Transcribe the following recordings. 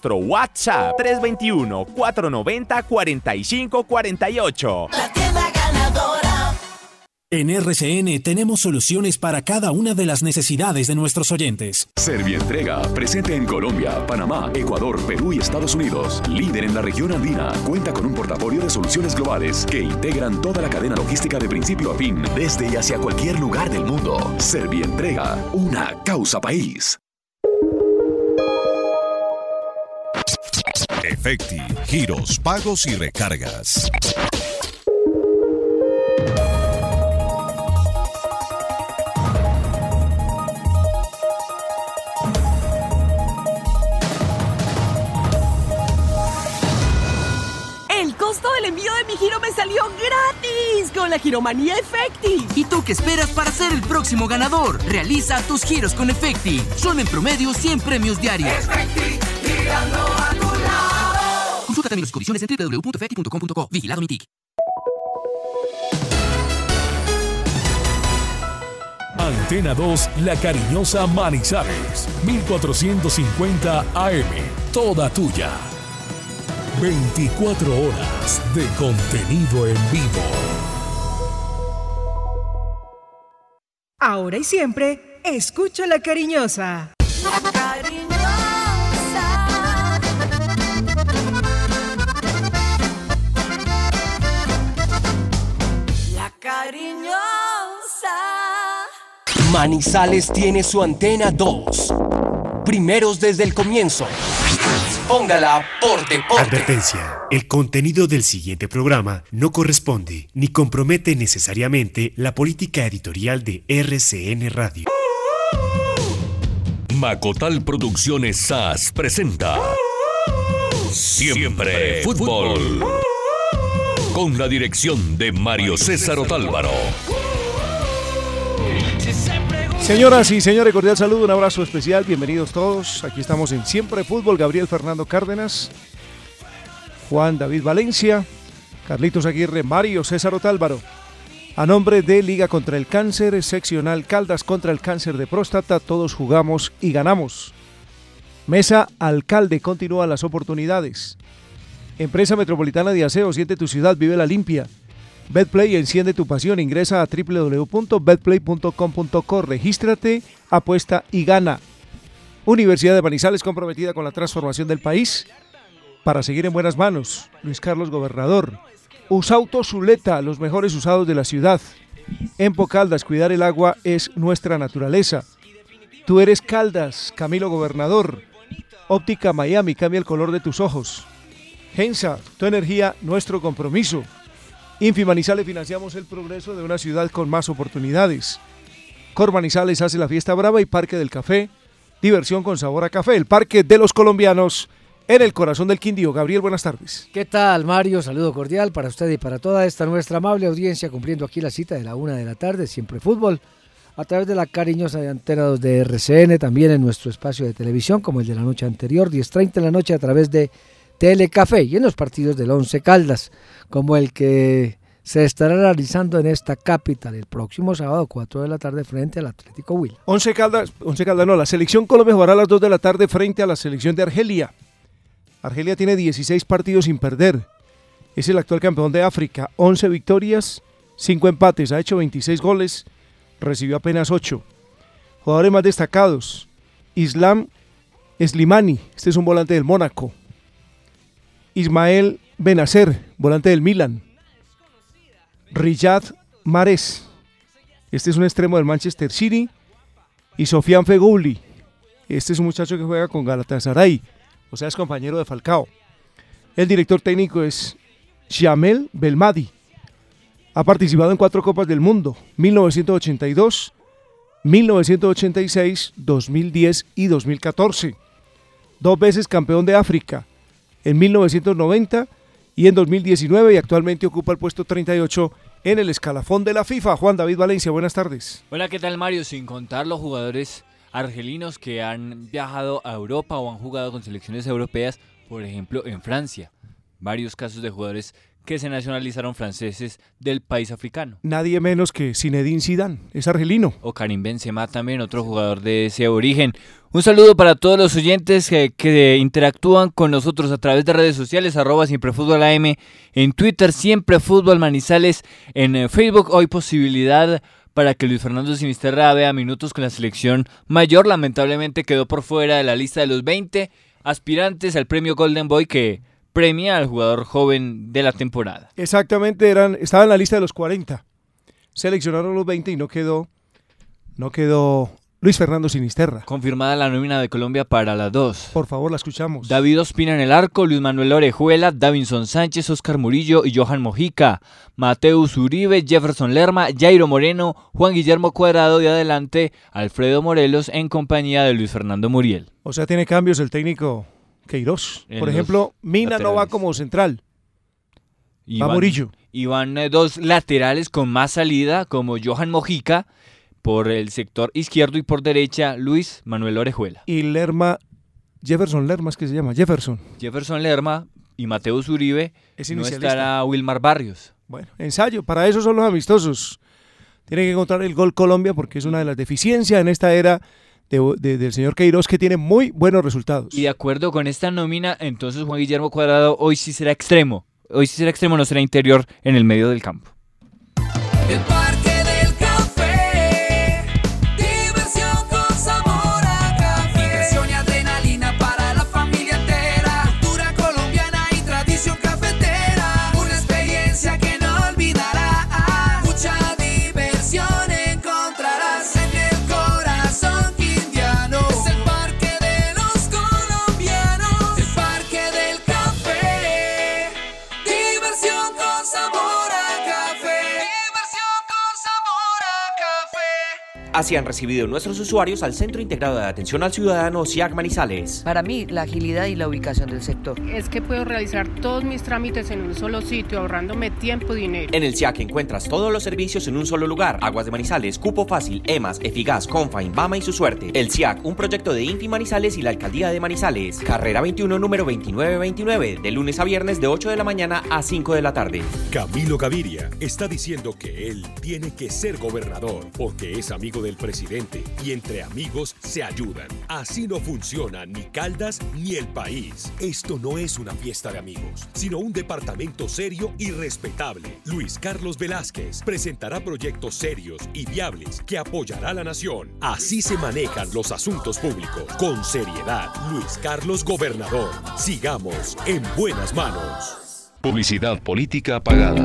nuestro WhatsApp 321-490-4548. La tienda ganadora. En RCN tenemos soluciones para cada una de las necesidades de nuestros oyentes. Servientrega, presente en Colombia, Panamá, Ecuador, Perú y Estados Unidos. Líder en la región andina, cuenta con un portafolio de soluciones globales que integran toda la cadena logística de principio a fin, desde y hacia cualquier lugar del mundo. Servientrega, una causa país. Efecti, giros, pagos y recargas. El costo del envío de mi giro me salió gratis con la Giromanía Efecti. ¿Y tú qué esperas para ser el próximo ganador? Realiza tus giros con Efecti. Son en promedio 100 premios diarios. Consulta términos y condiciones en www.efecti.com.co. Vigilado Mitic. Antena 2, La Cariñosa Manizales, 1450 AM, toda tuya. 24 horas de contenido en vivo. Ahora y siempre, escucho la cariñosa. La cariñosa. Manizales tiene su antena 2. Primeros desde el comienzo. Póngala por deporte. Advertencia. El contenido del siguiente programa no corresponde ni compromete necesariamente la política editorial de RCN Radio. Macotal Producciones SAS presenta Siempre Fútbol. Con la dirección de Mario César Otálvaro. Señoras y señores, cordial saludo, un abrazo especial, bienvenidos todos. Aquí estamos en Siempre Fútbol, Gabriel Fernando Cárdenas, Juan David Valencia, Carlitos Aguirre, Mario César Otálvaro. A nombre de Liga contra el Cáncer, seccional Caldas contra el cáncer de próstata, todos jugamos y ganamos. Mesa Alcalde continúa las oportunidades. Empresa Metropolitana de Aseo, siente tu ciudad, vive la limpia. Betplay enciende tu pasión, ingresa a www.betplay.com.co, regístrate, apuesta y gana. Universidad de Manizales comprometida con la transformación del país para seguir en buenas manos. Luis Carlos Gobernador. Usauto Zuleta, los mejores usados de la ciudad. En Caldas, cuidar el agua es nuestra naturaleza. Tú eres Caldas, Camilo Gobernador. Óptica Miami, cambia el color de tus ojos. Gensa, tu energía, nuestro compromiso. Infimanizales financiamos el progreso de una ciudad con más oportunidades. Cormanizales hace la fiesta brava y Parque del Café, diversión con sabor a café, el Parque de los Colombianos en el corazón del Quindío. Gabriel, buenas tardes. ¿Qué tal, Mario? Saludo cordial para usted y para toda esta nuestra amable audiencia, cumpliendo aquí la cita de la una de la tarde, siempre fútbol, a través de la cariñosa de Antena 2 de RCN, también en nuestro espacio de televisión, como el de la noche anterior, 10.30 de la noche a través de Telecafé y en los partidos del Once Caldas, como el que se estará realizando en esta capital el próximo sábado, 4 de la tarde, frente al Atlético Will. Once Caldas, Once Caldas no, la selección Colombia jugará a las 2 de la tarde frente a la selección de Argelia. Argelia tiene 16 partidos sin perder. Es el actual campeón de África, 11 victorias, 5 empates, ha hecho 26 goles, recibió apenas 8. Jugadores más destacados, Islam Slimani, este es un volante del Mónaco. Ismael Benacer, volante del Milan. Riyad Mares, este es un extremo del Manchester City. Y Sofian Fegouli, este es un muchacho que juega con Galatasaray, o sea, es compañero de Falcao. El director técnico es Jamel Belmadi. Ha participado en cuatro Copas del Mundo, 1982, 1986, 2010 y 2014. Dos veces campeón de África, en 1990 y en 2019 y actualmente ocupa el puesto 38 en el escalafón de la FIFA. Juan David Valencia, buenas tardes. Hola, ¿qué tal Mario? Sin contar los jugadores argelinos que han viajado a Europa o han jugado con selecciones europeas, por ejemplo en Francia. Varios casos de jugadores que se nacionalizaron franceses del país africano. Nadie menos que Zinedine Zidane, es argelino. O Karim Benzema también, otro jugador de ese origen. Un saludo para todos los oyentes que, que interactúan con nosotros a través de redes sociales, arroba siempre fútbol AM, en Twitter siempre fútbol manizales, en eh, Facebook hoy posibilidad para que Luis Fernando Sinisterra vea minutos con la selección mayor. Lamentablemente quedó por fuera de la lista de los 20 aspirantes al premio Golden Boy que premia al jugador joven de la temporada. Exactamente, eran, estaba en la lista de los 40. Seleccionaron los 20 y no quedó, no quedó Luis Fernando Sinisterra. Confirmada la nómina de Colombia para las dos. Por favor, la escuchamos. David Ospina en el arco, Luis Manuel Orejuela, Davinson Sánchez, Oscar Murillo y Johan Mojica. Mateus Uribe, Jefferson Lerma, Jairo Moreno, Juan Guillermo Cuadrado y adelante Alfredo Morelos en compañía de Luis Fernando Muriel. O sea, tiene cambios el técnico Queiroz. En Por ejemplo, Mina no va como central. Y Va van- Murillo. Y van eh, dos laterales con más salida, como Johan Mojica por el sector izquierdo y por derecha Luis Manuel Orejuela. Y Lerma, Jefferson Lerma es que se llama, Jefferson. Jefferson Lerma y Mateus Uribe Es no estará Wilmar Barrios. Bueno, ensayo, para eso son los amistosos. Tiene que encontrar el gol Colombia porque es una de las deficiencias en esta era de- de- del señor Queiroz que tiene muy buenos resultados. Y de acuerdo con esta nómina, entonces Juan Guillermo Cuadrado hoy sí será extremo. Hoy sí será extremo, no será interior en el medio del campo. El Parque Así han recibido nuestros usuarios al Centro Integrado de Atención al Ciudadano SIAC Manizales. Para mí, la agilidad y la ubicación del sector. Es que puedo realizar todos mis trámites en un solo sitio, ahorrándome tiempo y dinero. En el SIAC encuentras todos los servicios en un solo lugar. Aguas de Manizales, Cupo Fácil, EMAS, Efigas, Confa, Bama y su suerte. El SIAC, un proyecto de Infi Manizales y la Alcaldía de Manizales. Carrera 21, número 2929, de lunes a viernes de 8 de la mañana a 5 de la tarde. Camilo Gaviria está diciendo que él tiene que ser gobernador porque es amigo del presidente y entre amigos se ayudan. Así no funciona ni Caldas ni el país. Esto no es una fiesta de amigos, sino un departamento serio y respetable. Luis Carlos Velázquez presentará proyectos serios y viables que apoyará a la nación. Así se manejan los asuntos públicos. Con seriedad, Luis Carlos Gobernador. Sigamos en buenas manos. Publicidad política pagada.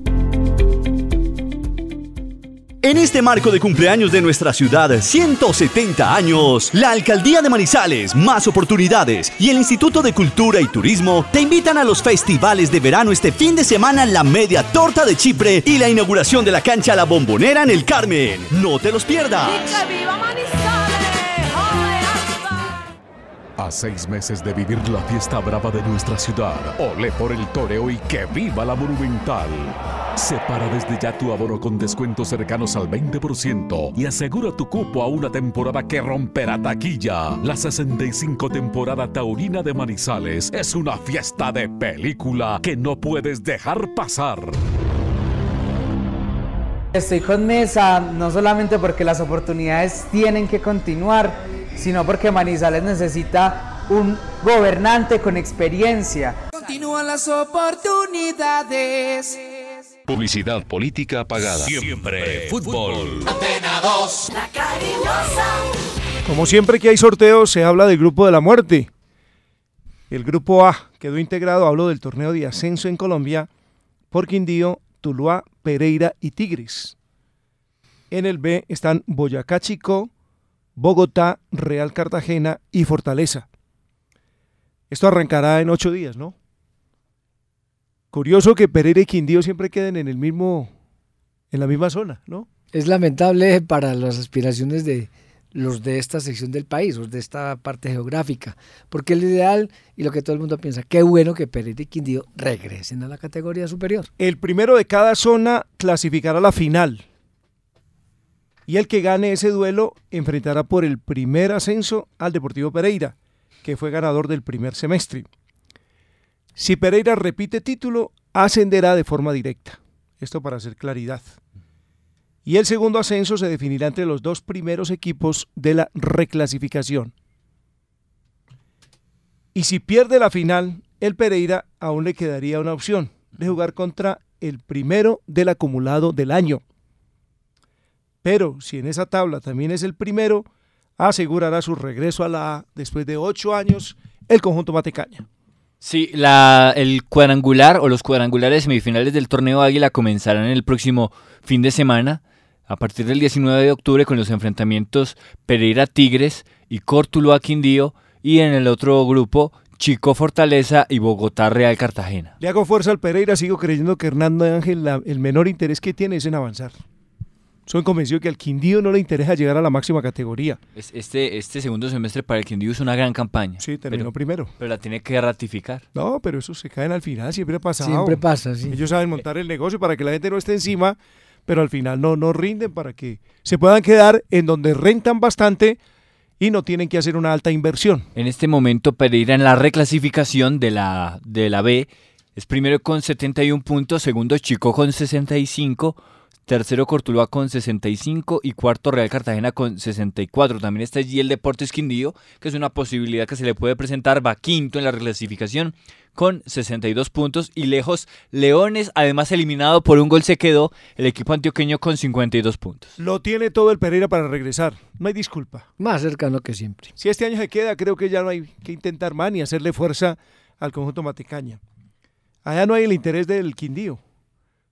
En este marco de cumpleaños de nuestra ciudad, 170 años, la Alcaldía de Manizales, Más Oportunidades y el Instituto de Cultura y Turismo te invitan a los festivales de verano este fin de semana La Media Torta de Chipre y la inauguración de la cancha La Bombonera en el Carmen. No te los pierdas. viva Manizales! A seis meses de vivir la fiesta brava de nuestra ciudad, ole por el toreo y que viva la monumental. Separa desde ya tu abono con descuentos cercanos al 20% y asegura tu cupo a una temporada que romperá taquilla. La 65 temporada taurina de Manizales es una fiesta de película que no puedes dejar pasar. Estoy con Mesa no solamente porque las oportunidades tienen que continuar, sino porque Manizales necesita un gobernante con experiencia. Continúan las oportunidades. Publicidad política pagada. Siempre fútbol. Antena 2. La cariñosa. Como siempre que hay sorteos, se habla del grupo de la muerte. El grupo A quedó integrado, hablo del torneo de ascenso en Colombia, por Quindío, Tuluá, Pereira y Tigres. En el B están Boyacá Chico, Bogotá, Real Cartagena y Fortaleza. Esto arrancará en ocho días, ¿no? Curioso que Pereira y Quindío siempre queden en el mismo, en la misma zona, ¿no? Es lamentable para las aspiraciones de, los de esta sección del país, los de esta parte geográfica, porque el ideal y lo que todo el mundo piensa, qué bueno que Pereira y Quindío regresen a la categoría superior. El primero de cada zona clasificará a la final. Y el que gane ese duelo enfrentará por el primer ascenso al Deportivo Pereira, que fue ganador del primer semestre. Si Pereira repite título, ascenderá de forma directa. Esto para hacer claridad. Y el segundo ascenso se definirá entre los dos primeros equipos de la reclasificación. Y si pierde la final, el Pereira aún le quedaría una opción de jugar contra el primero del acumulado del año. Pero si en esa tabla también es el primero, asegurará su regreso a la A después de ocho años el conjunto Matecaña. Sí, la, el cuadrangular o los cuadrangulares semifinales del torneo Águila comenzarán el próximo fin de semana, a partir del 19 de octubre, con los enfrentamientos Pereira Tigres y Córtulo Quindío, y en el otro grupo Chico Fortaleza y Bogotá Real Cartagena. Le hago fuerza al Pereira, sigo creyendo que Hernando Ángel la- el menor interés que tiene es en avanzar. Soy convencido que al Quindío no le interesa llegar a la máxima categoría. Es- Este, este segundo semestre para el Quindío es una gran campaña. Sí, terminó pero, primero. Pero la tiene que ratificar. No, pero eso se caen al final, siempre ha pasado. Siempre pasa, sí. Ellos saben montar el negocio para que la gente no esté encima, pero al final no, no rinden para que se puedan quedar en donde rentan bastante y no tienen que hacer una alta inversión. En este momento Pereira en la reclasificación de la, de la B es primero con 71 puntos, segundo Chico con 65, tercero Cortuluá con 65 y cuarto Real Cartagena con 64. También está allí el Deportes Quindío, que es una posibilidad que se le puede presentar, va quinto en la reclasificación con 62 puntos y lejos Leones, además eliminado por un gol se quedó el equipo antioqueño con 52 puntos. Lo tiene todo el Pereira para regresar, no hay disculpa. Más cercano que siempre. Si este año se queda, creo que ya no hay que intentar más ni hacerle fuerza al conjunto Matecaña. Allá no hay el interés del Quindío,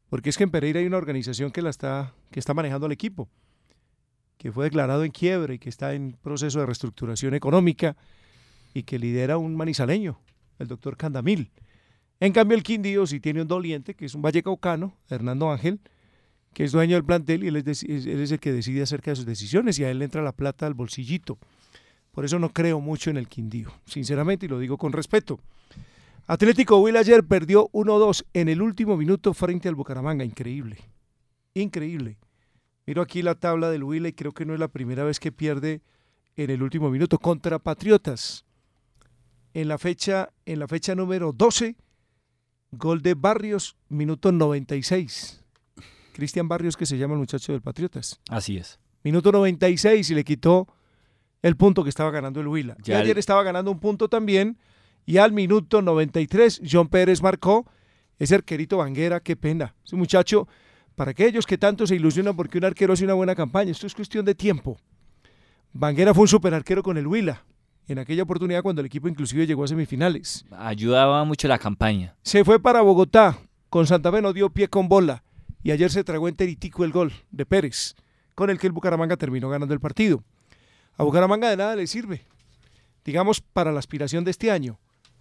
porque es que en Pereira hay una organización que la está que está manejando al equipo, que fue declarado en quiebra y que está en proceso de reestructuración económica y que lidera un manizaleño, el doctor Candamil. En cambio, el Quindío sí tiene un doliente, que es un vallecaucano, Hernando Ángel, que es dueño del plantel y él es- él es el que decide acerca de sus decisiones y a él le entra la plata al bolsillito. Por eso no creo mucho en el Quindío, sinceramente, y lo digo con respeto. Atlético Huila ayer perdió 1-2 en el último minuto frente al Bucaramanga. Increíble. Increíble. Miro aquí la tabla del Huila y creo que no es la primera vez que pierde en el último minuto contra Patriotas. En la fecha, en la fecha número 12, gol de Barrios, minuto 96. Cristian Barrios, que se llama el muchacho del Patriotas. Así es. Minuto 96 y le quitó el punto que estaba ganando el Huila. Y Ya el- ayer estaba ganando un punto también. Y al minuto 93, John Pérez marcó. Ese arquerito Vanguera, qué pena. Ese muchacho, para aquellos que tanto se ilusionan porque un arquero hace una buena campaña, esto es cuestión de tiempo. Vanguera fue un super arquero con el Huila. En aquella oportunidad cuando el equipo inclusive llegó a semifinales. Ayudaba mucho la campaña. Se fue para Bogotá. Con Santa Fe no dio pie con bola. Y ayer se tragó enteritico el gol de Pérez, con el que el Bucaramanga terminó ganando el partido. A Bucaramanga de nada le sirve. Digamos, para la aspiración de este año.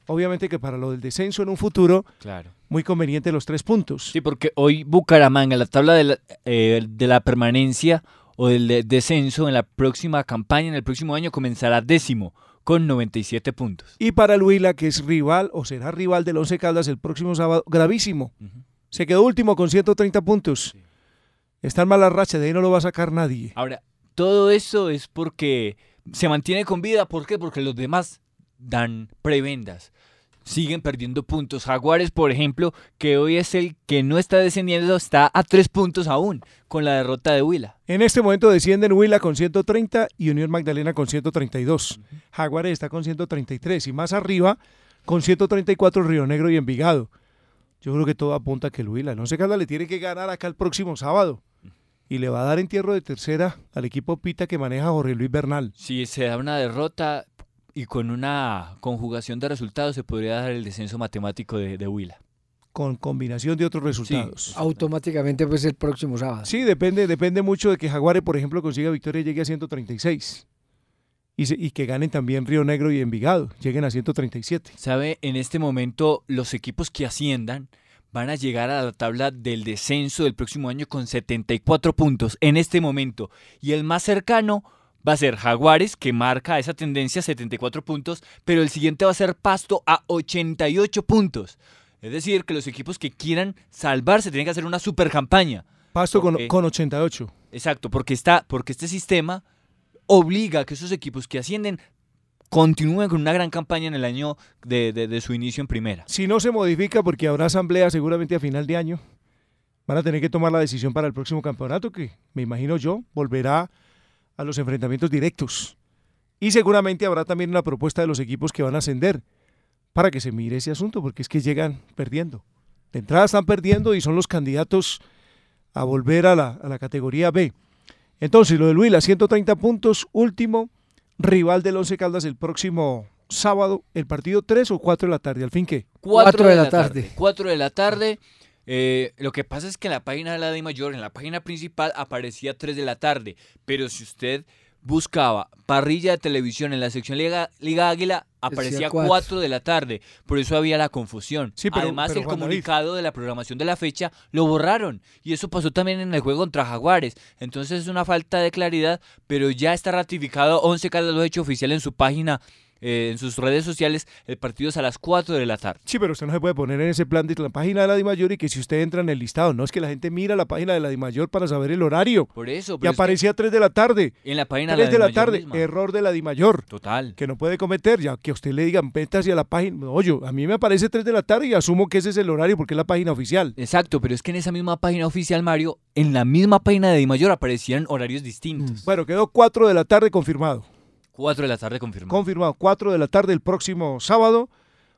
Obviamente que para lo del descenso en un futuro, Claro. muy conveniente los tres puntos. Sí, porque hoy Bucaramanga, en la tabla de la, eh, de la permanencia o del de- descenso en la próxima campaña, en el próximo año, comenzará décimo con 97 puntos. Y para el Huila, que es rival o será rival del Once Caldas el próximo sábado, gravísimo. Se quedó último con 130 puntos. Está en mala racha, de ahí no lo va a sacar nadie. Ahora, todo eso es porque se mantiene con vida. ¿Por qué? Porque los demás dan prebendas. Siguen perdiendo puntos. Jaguares, por ejemplo, que hoy es el que no está descendiendo, está a tres puntos aún con la derrota de Huila. En este momento descienden Huila con 130 y Unión Magdalena con 132. Jaguares está con 133 y más arriba con 134 Río Negro y Envigado. Yo creo que todo apunta a que el Huila, no sé Caldas le tiene que ganar acá el próximo sábado y le va a dar entierro de tercera al equipo Pita que maneja Jorge Luis Bernal. Si se da una derrota y con una conjugación de resultados se podría dar el descenso matemático de, de Huila. con combinación de otros resultados. Automáticamente pues el próximo sábado. Sí, depende, depende mucho de que Jaguares, por ejemplo, consiga victoria y llegue a 136. Y, se- y que ganen también Río Negro y Envigado, lleguen a 137. ¿Sabe? En este momento los equipos que asciendan van a llegar a la tabla del descenso del próximo año con 74 puntos en este momento. Y el más cercano va a ser Jaguares, que marca esa tendencia 74 puntos, pero el siguiente va a ser Pasto a 88 puntos. Es decir, que los equipos que quieran salvarse tienen que hacer una super campaña. Pasto con, Porque- con 88. Exacto, porque, está, porque este sistema obliga a que esos equipos que ascienden continúen con una gran campaña en el año de, de- de su inicio en primera. Si no se modifica, porque habrá asamblea seguramente a final de año, van a tener que tomar la decisión para el próximo campeonato, que me imagino yo volverá a los enfrentamientos directos. Y seguramente habrá también una propuesta de los equipos que van a ascender para que se mire ese asunto, porque es que llegan perdiendo. De entrada están perdiendo y son los candidatos a volver a la, a la categoría B. Entonces, lo de Huila, 130 puntos, último, rival del Once Caldas el próximo sábado, el partido 3 o 4 de la tarde, al fin que 4 de la tarde. 4 de la tarde. Eh, lo que pasa es que en la página de la de mayor, en la página principal, aparecía 3 de la tarde. Pero si usted buscaba parrilla de televisión en la sección Liga, Liga Águila, aparecía cuatro. 4 de la tarde. Por eso había la confusión. Sí, pero- Además, pero, el Juan David. comunicado de la programación de la fecha lo borraron. Y eso pasó también en el juego contra Jaguares. Entonces es una falta de claridad, pero ya está ratificado. 11 Caldas lo ha hecho oficial en su página. Eh, en sus redes sociales, el partido es a las 4 de la tarde. Sí, pero usted no se puede poner en ese plan de la página de la DIMAYOR y que si usted entra en el listado, no es que la gente mira la página de la DIMAYOR para saber el horario. Por eso, Y pero que- aparecía a 3 de la tarde. En la página 3 de la DIMAYOR tarde, misma. error de la DIMAYOR. Total. Que no puede cometer, ya que a usted le digan, vete hacia la página. Oye, a mí me aparece 3 de la tarde y asumo que ese es el horario porque es la página oficial. Exacto, pero es que en esa misma página oficial, Mario, en la misma página de Dimayor aparecían horarios distintos. Bueno, quedó 4 de la tarde confirmado. 4 de la tarde confirmado. Confirmado, 4 de la tarde el próximo sábado,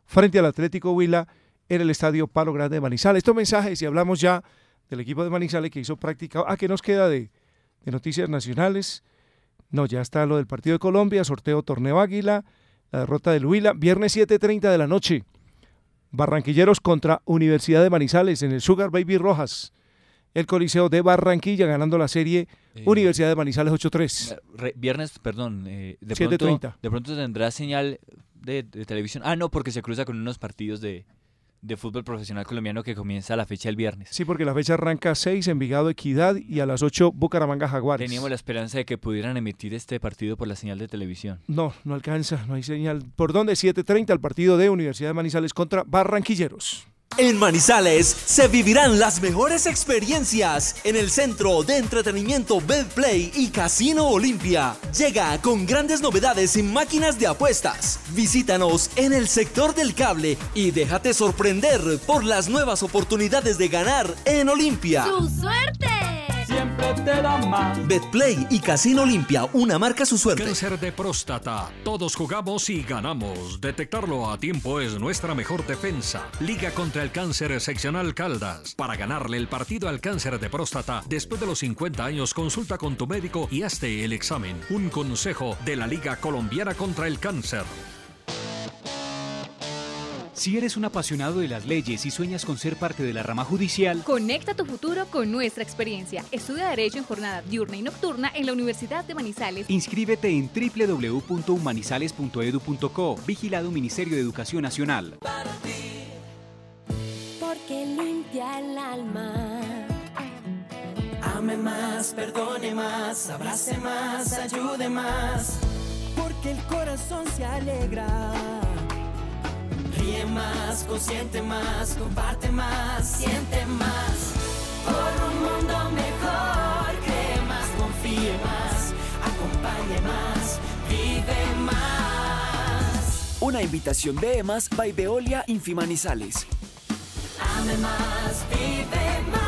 frente al Atlético Huila, en el Estadio Palo Grande de Manizales. Estos mensajes, y hablamos ya del equipo de Manizales que hizo práctica. Ah, ¿qué nos queda de, de noticias nacionales? No, ya está lo del partido de Colombia, sorteo Torneo Águila, la derrota del Huila, viernes 7.30 de la noche. Barranquilleros contra Universidad de Manizales en el Sugar Baby Rojas. El Coliseo de Barranquilla ganando la serie Eh, Universidad de Manizales 8-3. Re- viernes, perdón, eh, de, 7:30. pronto, de pronto tendrá señal de, de televisión. Ah, no, porque se cruza con unos partidos de, de fútbol profesional colombiano que comienza la fecha el viernes. Sí, porque la fecha arranca a 6, Envigado Equidad y a las 8 Bucaramanga Jaguares. Teníamos la esperanza de que pudieran emitir este partido por la señal de televisión. No, no alcanza, no hay señal. ¿Por dónde? 7.30 el partido de Universidad de Manizales contra Barranquilleros. En Manizales se vivirán las mejores experiencias en el centro de entretenimiento Betplay y Casino Olimpia. Llega con grandes novedades en máquinas de apuestas. Visítanos en el sector del cable y déjate sorprender por las nuevas oportunidades de ganar en Olimpia. ¡Su suerte! Siempre te da más. Betplay y Casino Olimpia, una marca su suerte. Cáncer de próstata. Todos jugamos y ganamos. Detectarlo a tiempo es nuestra mejor defensa. Liga contra el cáncer seccional Caldas. Para ganarle el partido al cáncer de próstata, después de los 50 años, consulta con tu médico y hazte el examen. Un consejo de la Liga Colombiana contra el Cáncer. Si eres un apasionado de las leyes y sueñas con ser parte de la rama judicial, Conecta tu futuro con nuestra experiencia. Estudia Derecho en jornada diurna y nocturna en la Universidad de Manizales. inscríbete en www.humanizales.edu.co, vigilado Ministerio de Educación Nacional. porque limpia el alma. Ame más, perdone más, abrace más, ayude más. Porque el corazón se alegra. Ríe más, consiente más, comparte más, siente más. Por un mundo mejor, cree más, confíe más, acompañe más, vive más. Una invitación de EMAS by Veolia Infimanizales. Ame más, vive más.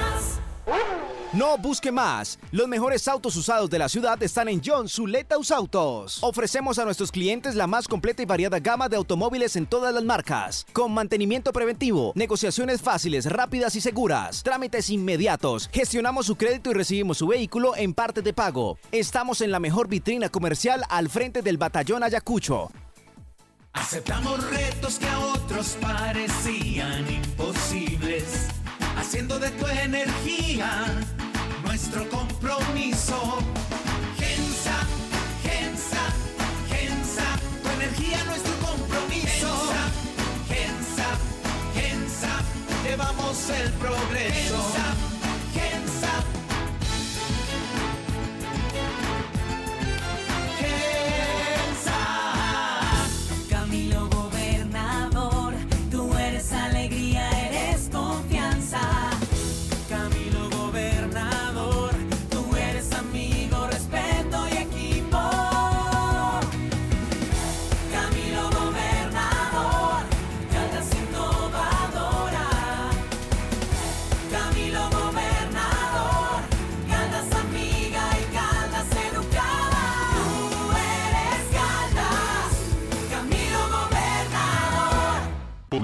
No busque más. Los mejores autos usados de la ciudad están en John Zuleta Autos. Ofrecemos a nuestros clientes la más completa y variada gama de automóviles en todas las marcas, con mantenimiento preventivo, negociaciones fáciles, rápidas y seguras, trámites inmediatos. Gestionamos su crédito y recibimos su vehículo en parte de pago. Estamos en la mejor vitrina comercial al frente del Batallón Ayacucho. Aceptamos retos que a otros parecían imposibles, haciendo de tu energía nuestro compromiso. Gensa, Gensa, Gensa, tu energía nuestro compromiso. Gensa, Gensa, llevamos el progreso. Gensa,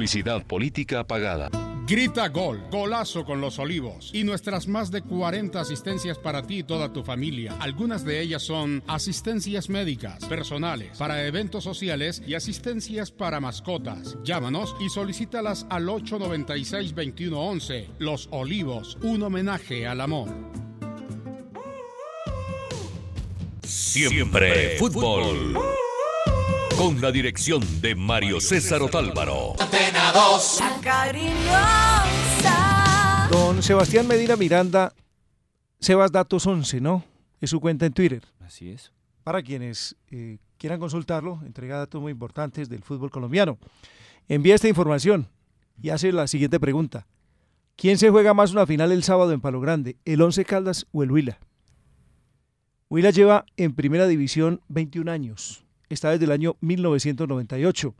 Publicidad política pagada. Grita gol, golazo con los olivos y nuestras más de 40 asistencias para ti y toda tu familia. Algunas de ellas son asistencias médicas, personales, para eventos sociales y asistencias para mascotas. Llámanos y solicítalas al 896-2111. Los Olivos, un homenaje al amor. Siempre fútbol. Con la dirección de Mario César Otálvaro. Don Sebastián Medina Miranda, Sebas Datos 11, ¿no? Es su cuenta en Twitter. Así es. Para quienes eh, quieran consultarlo, entrega datos muy importantes del fútbol colombiano. Envía esta información y hace la siguiente pregunta. ¿Quién se juega más una final el sábado en Palo Grande, el Once Caldas o el Huila? Huila lleva en primera división 21 años. Está desde el año 1998.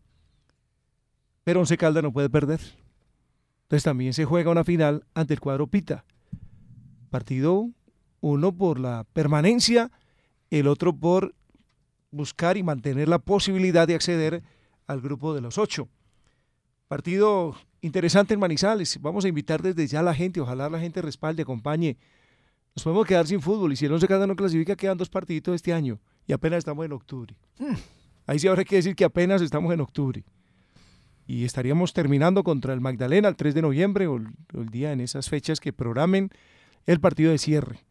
Pero Once Caldas no puede perder. Entonces también se juega una final ante el cuadro Pita. Partido uno por la permanencia, el otro por buscar y mantener la posibilidad de acceder al grupo de los ocho. Partido interesante en Manizales. Vamos a invitar desde ya a la gente. Ojalá la gente respalde, acompañe. Nos podemos quedar sin fútbol y si el Once Caldas no clasifica, quedan dos partiditos este año y apenas estamos en octubre. Ahí sí habrá que decir que apenas estamos en octubre. Y estaríamos terminando contra el Magdalena el 3 de noviembre o el, o el día en esas fechas que programen el partido de cierre.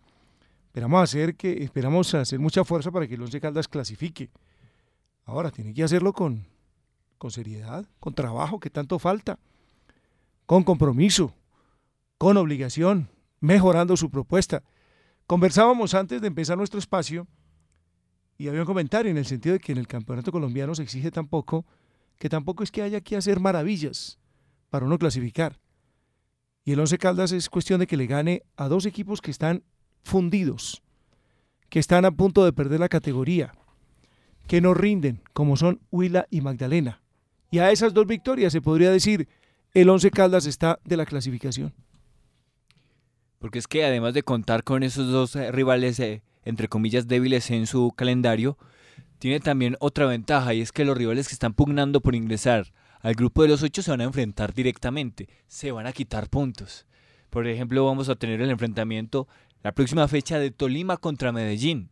Esperamos hacer que esperamos hacer mucha fuerza para que el Once Caldas clasifique. Ahora tiene que hacerlo con, con seriedad, con trabajo que tanto falta, con compromiso, con obligación, mejorando su propuesta. Conversábamos antes de empezar nuestro espacio y había un comentario en el sentido de que en el campeonato colombiano se exige tampoco que tampoco es que haya que hacer maravillas para uno clasificar. Y el Once Caldas es cuestión de que le gane a dos equipos que están fundidos, que están a punto de perder la categoría, que no rinden, como son Huila y Magdalena. Y a esas dos victorias se podría decir el Once Caldas está de la clasificación. Porque es que además de contar con esos dos eh, rivales, eh, entre comillas, débiles en su calendario, tiene también otra ventaja y es que los rivales que están pugnando por ingresar al grupo de los ocho se van a enfrentar directamente, se van a quitar puntos. Por ejemplo, vamos a tener el enfrentamiento la próxima fecha de Tolima contra Medellín.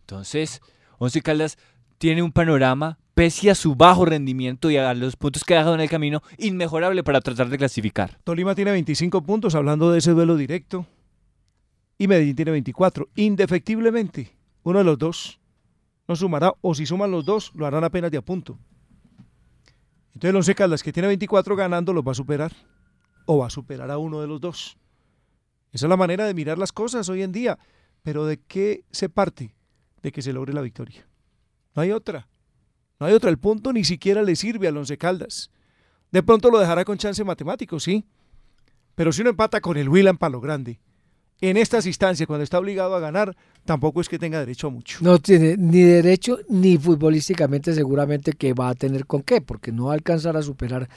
Entonces, Once Caldas tiene un panorama, pese a su bajo rendimiento y a los puntos que ha dejado en el camino, inmejorable para tratar de clasificar. Tolima tiene 25 puntos, hablando de ese duelo directo, y Medellín tiene 24. Indefectiblemente, uno de los dos no sumará, o si suman los dos, lo harán apenas de a punto. Entonces el Once Caldas, que tiene 24 ganando, los va a superar, o va a superar a uno de los dos. Esa es la manera de mirar las cosas hoy en día. Pero ¿de qué se parte? De que se logre la victoria. No hay otra. No hay otra. El punto ni siquiera le sirve al Once Caldas. De pronto lo dejará con chance matemático, sí. Pero si uno empata con el en Palo Grande, en estas instancias, cuando está obligado a ganar, tampoco es que tenga derecho a mucho. No tiene ni derecho ni futbolísticamente seguramente que va a tener con qué, porque no va a alcanzar a superar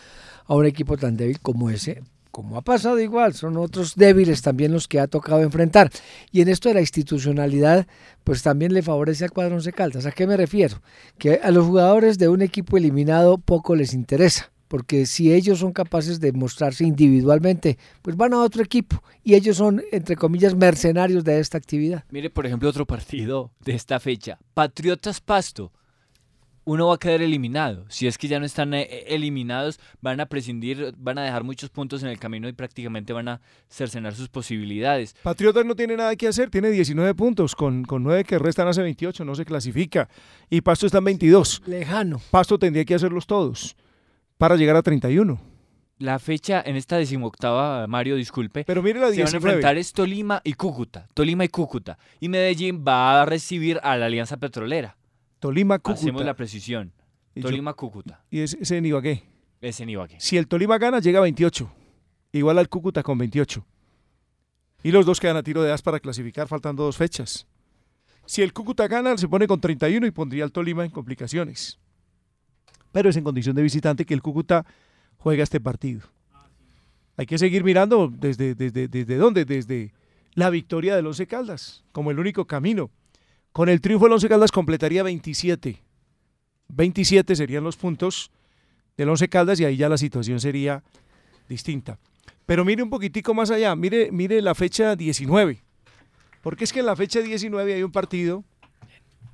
a un equipo tan débil como ese, como ha pasado igual, son otros débiles también los que ha tocado enfrentar. Y en esto de la institucionalidad, pues también le favorece al cuadro Once Caldas. ¿A qué me refiero? Que a los jugadores de un equipo eliminado poco les interesa, porque si ellos son capaces de mostrarse individualmente, pues van a otro equipo y ellos son, entre comillas, mercenarios de esta actividad. Mire, por ejemplo, otro partido de esta fecha, Patriotas Pasto. Uno va a quedar eliminado. Si es que ya no están eh, eliminados, van a prescindir, van a dejar muchos puntos en el camino y prácticamente van a cercenar sus posibilidades. Patriotas no tiene nada que hacer, tiene 19 puntos, con, con 9 que restan hace 28, no se clasifica. Y Pasto está en 22. Lejano. Pasto tendría que hacerlos todos para llegar a 31. La fecha en esta decimoctava, Mario, disculpe. Pero mire la Se van a 19. enfrentar es Tolima y Cúcuta. Tolima y Cúcuta. Y Medellín va a recibir a la Alianza Petrolera. Tolima, Cúcuta. Hacemos la precisión. Y yo- Tolima, Cúcuta. Y es, ese en Ibagué. Es en Ibagué. Si el Tolima gana, llega a 28. Igual al Cúcuta con 28. Y los dos quedan a tiro de as para clasificar, faltando dos fechas. Si el Cúcuta gana, se pone con 31 y pondría al Tolima en complicaciones. Pero es en condición de visitante que el Cúcuta juega este partido. Hay que seguir mirando desde, desde, desde dónde, desde la victoria del Once Caldas, como el único camino. Con el triunfo el Once Caldas completaría 27. 27 serían los puntos del Once Caldas y ahí ya la situación sería distinta. Pero mire un poquitico más allá, mire, mire la fecha 19. Porque es que en la fecha 19 hay un partido,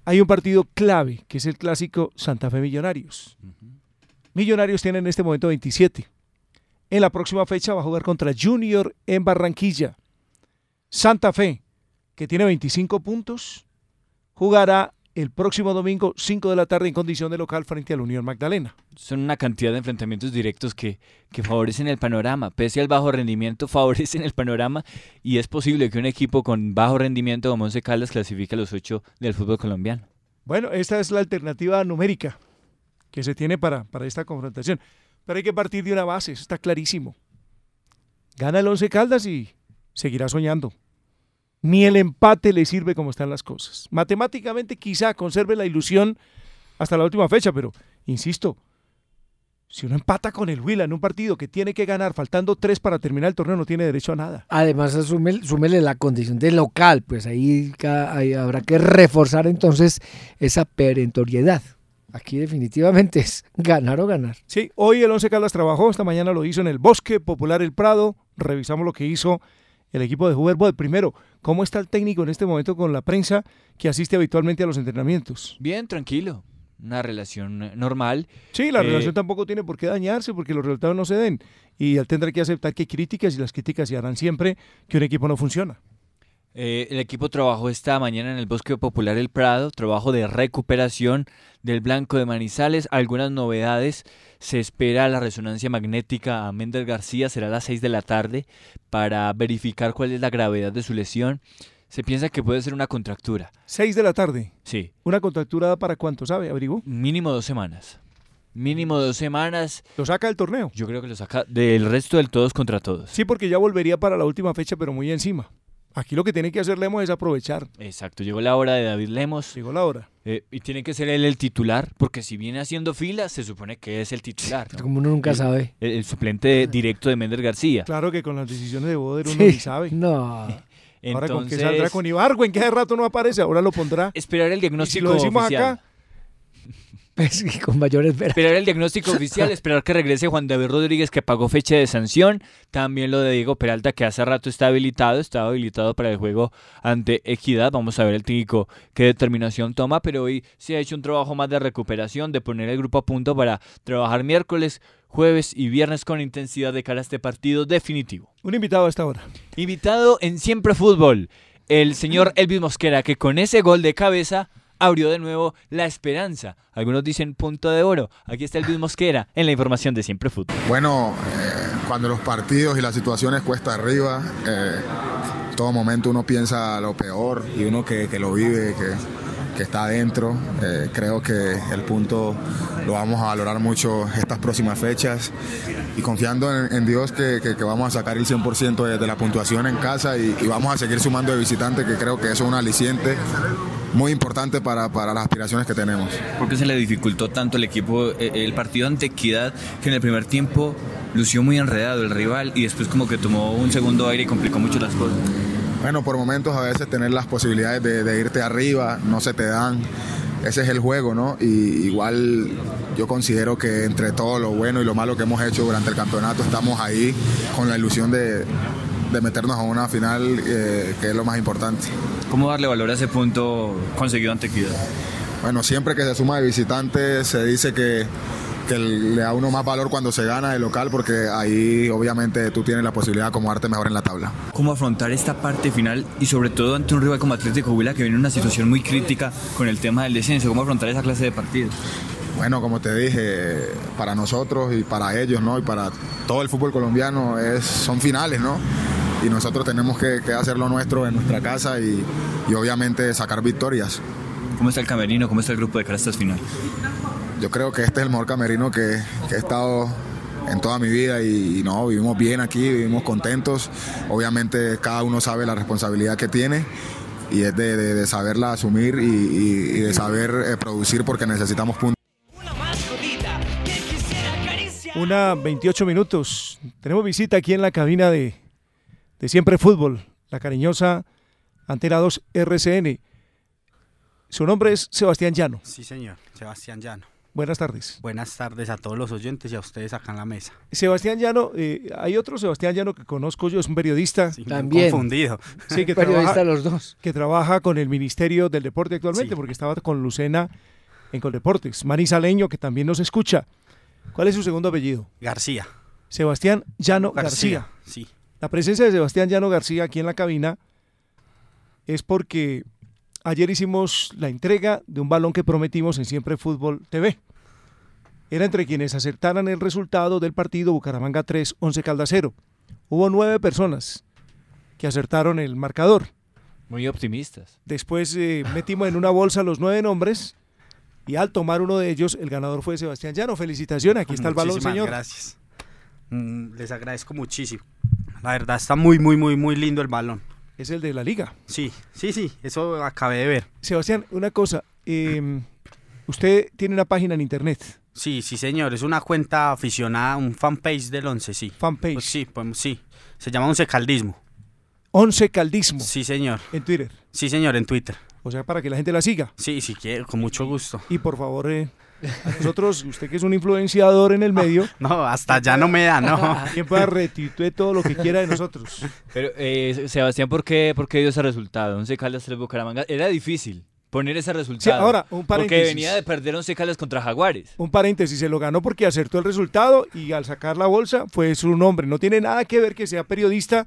hay un partido clave, que es el clásico Santa Fe Millonarios. Millonarios tiene en este momento 27. En la próxima fecha va a jugar contra Junior en Barranquilla. Santa Fe, que tiene 25 puntos, jugará el próximo domingo 5 de la tarde en condición de local frente a la Unión Magdalena. Son una cantidad de enfrentamientos directos que, que favorecen el panorama. Pese al bajo rendimiento, favorecen el panorama y es posible que un equipo con bajo rendimiento como Once Caldas clasifique a los ocho del fútbol colombiano. Bueno, esta es la alternativa numérica que se tiene para, para esta confrontación. Pero hay que partir de una base, eso está clarísimo. Gana el Once Caldas y seguirá soñando. Ni el empate le sirve como están las cosas. Matemáticamente quizá conserve la ilusión hasta la última fecha, pero insisto, si uno empata con el Huila en un partido que tiene que ganar faltando tres para terminar el torneo, no tiene derecho a nada. Además, asume, súmele la condición de local, pues ahí, ahí habrá que reforzar entonces esa perentoriedad. Aquí definitivamente es ganar o ganar. Sí, hoy el Once Caldas trabajó, esta mañana lo hizo en el Bosque Popular El Prado. Revisamos lo que hizo el equipo de Huberbo. Primero, ¿cómo está el técnico en este momento con la prensa que asiste habitualmente a los entrenamientos? Bien, tranquilo. Una relación normal. Sí, la Eh, relación tampoco tiene por qué dañarse porque los resultados no se den. Y él tendrá que aceptar que hay críticas y las críticas se harán siempre que un equipo no funciona. Eh, el equipo trabajó esta mañana en el Bosque Popular El Prado, trabajo de recuperación del Blanco de Manizales, algunas novedades. Se espera la resonancia magnética a Mender García, será a las 6 de la tarde, para verificar cuál es la gravedad de su lesión. Se piensa que puede ser una contractura. Seis de la tarde. Sí. ¿Una contractura para cuánto, sabe? ¿Averiguó? Mínimo dos semanas. Mínimo dos semanas. ¿Lo saca del torneo? Yo creo que lo saca del resto del todos contra todos. Sí, porque ya volvería para la última fecha, pero muy encima. Aquí lo que tiene que hacer Lemos es aprovechar. Exacto, llegó la hora de David Lemos. Llegó la hora. Eh, y tiene que ser él el titular, porque si viene haciendo fila, se supone que es el titular. ¿no? Como uno nunca El- sabe. El, el suplente directo de Mender García. Claro que con las decisiones de Boder uno Sí, ni sabe. No. Ahora con qué Entonces- saldrá con Ibargüen, que hace rato no aparece, ahora lo pondrá. Esperar el Y si diagnóstico lo decimos oficial. acá, Pues, y con mayores veras. Esperar el diagnóstico oficial, esperar que regrese Juan David Rodríguez que pagó fecha de sanción, también lo de Diego Peralta que hace rato está habilitado, está habilitado para el juego ante Equidad, vamos a ver el técnico qué determinación toma, pero hoy se ha hecho un trabajo más de recuperación, de poner el grupo a punto para trabajar miércoles, jueves y viernes con intensidad de cara a este partido definitivo. un invitado a esta hora. Invitado en Siempre Fútbol, el señor Elvis Mosquera, que con ese gol de cabeza abrió de nuevo la esperanza. Algunos dicen punto de oro. Aquí está Elvis Mosquera en la información de Siempre Fútbol. Bueno, eh, cuando los partidos y las situaciones cuesta arriba, eh, todo momento uno piensa lo peor y uno que, que lo vive, que, que está adentro, eh, creo que el punto lo vamos a valorar mucho estas próximas fechas y confiando en, en Dios que, que- que vamos a sacar el 100% de, de la puntuación en casa y, y vamos a seguir sumando de visitantes, que creo que eso es un aliciente muy importante para, para las aspiraciones que tenemos. ¿Por qué se le dificultó tanto el equipo eh, el partido ante Equidad que en el primer tiempo lució muy enredado el rival y después como que tomó un segundo aire y complicó mucho las cosas? Bueno, por momentos a veces tener las posibilidades de, de irte arriba no se te dan. Ese es el juego, ¿no? Y igual yo considero que entre todo lo bueno y lo malo que hemos hecho durante el campeonato estamos ahí con la ilusión de, de meternos a una final eh, que es lo más importante. ¿Cómo darle valor a ese punto conseguido ante Equidad? Bueno, siempre que se suma de visitantes se dice que, que le da uno más valor cuando se gana de local porque ahí obviamente tú tienes la posibilidad de acomodarte mejor en la tabla. ¿Cómo afrontar esta parte final y sobre todo ante un rival como Atlético Huila que viene en una situación muy crítica con el tema del descenso? ¿Cómo afrontar esa clase de partidos? Bueno, como te dije, para nosotros y para ellos, ¿no? Y para todo el fútbol colombiano es, son finales, ¿no? Y nosotros tenemos que, que hacer lo nuestro en nuestra casa y, y obviamente sacar victorias. ¿Cómo está el camerino? ¿Cómo está el grupo de estas finales? Yo creo que este es el mejor camerino que, que he estado en toda mi vida y, y no, vivimos bien aquí, vivimos contentos. Obviamente cada uno sabe la responsabilidad que tiene y es de, de- de saberla asumir y, y- y de saber eh, producir porque necesitamos puntos. Una 28 minutos. Tenemos visita aquí en la cabina de, de Siempre Fútbol, la cariñosa Antena 2 RCN. Su nombre es Sebastián Llano. Sí, señor, Sebastián Llano. Buenas tardes. Buenas tardes a todos los oyentes y a ustedes acá en la mesa. Sebastián Llano, eh, hay otro Sebastián Llano que conozco yo, es un periodista. También. confundido. Sí, que Periodista trabaja, los dos. Que trabaja con el Ministerio del Deporte actualmente, Sí. porque estaba con Lucena en Coldeportes. Manizaleño, que también nos escucha. ¿Cuál es su segundo apellido? García. Sebastián Llano García. García, sí. La presencia de Sebastián Llano García aquí en la cabina es porque ayer hicimos la entrega de un balón que prometimos en Siempre Fútbol TV. Era entre quienes acertaran el resultado del partido Bucaramanga 3, 11 Caldas 0. Hubo nueve personas que acertaron el marcador. Muy optimistas. Después eh, metimos en una bolsa los nueve nombres y al tomar uno de ellos, el ganador fue Sebastián Llano. Felicitaciones, aquí está el balón, Muchísimas señor. Gracias. Mm, les agradezco muchísimo. La verdad está muy, muy, muy, muy lindo el balón. Es el de la liga. Sí, sí, sí, eso acabé de ver. Sebastián, una cosa. eh, usted tiene una página en internet. Sí, sí, señor, es una cuenta aficionada, un fanpage del 11, sí. Fanpage. Pues sí, pues sí. Se llama Once Caldismo. Once Caldismo. Sí, señor. En Twitter. Sí, señor, en Twitter. O sea, para que la gente la siga. Sí, sí quiero, con mucho gusto. Y por favor, eh, a nosotros, usted que es un influenciador en el medio. No, hasta ya no me da, no. Quien pueda retuitee todo lo que quiera de nosotros. Pero, eh, Sebastián, ¿por qué, ¿por qué dio ese resultado? 11 Caldas 3 Bucaramanga. Era difícil poner ese resultado. ahora, un Porque paréntesis. venía de perder 11 Caldas contra Jaguares. Un paréntesis, se lo ganó porque acertó el resultado y al sacar la bolsa fue su nombre. No tiene nada que ver que sea periodista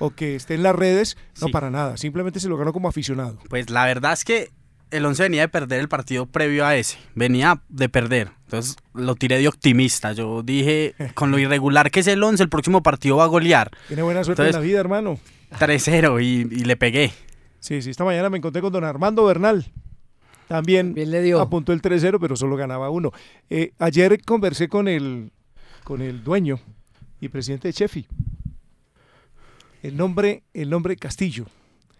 o que esté en las redes, no Sí. para nada. Simplemente se lo ganó como aficionado. Pues la verdad es que el 11 venía de perder el partido previo a ese. Venía de perder. Entonces lo tiré de optimista. Yo dije, con lo irregular que es el 11, el próximo partido va a golear. Tiene buena suerte en la vida, hermano. 3-0 y, y le pegué. Sí, sí, esta mañana me encontré con don Armando Bernal. También apuntó el 3-0, pero solo ganaba uno. Eh, ayer conversé con el, con el dueño y presidente de Chefi. El nombre, el nombre Castillo.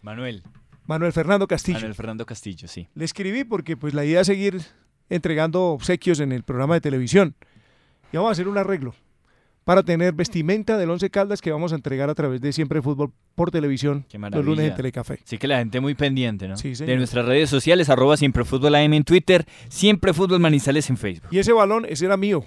Manuel. Manuel Fernando Castillo. Manuel Fernando Castillo, sí. Le escribí porque pues la idea es seguir entregando obsequios en el programa de televisión. Y vamos a hacer un arreglo para tener vestimenta del Once Caldas que vamos a entregar a través de Siempre Fútbol por televisión los lunes en Telecafé. Sí que la gente muy pendiente, ¿no? Sí, de nuestras redes sociales, arroba siempre fútbol AM en Twitter, siempre fútbol manizales en Facebook. Y ese balón, ese era mío.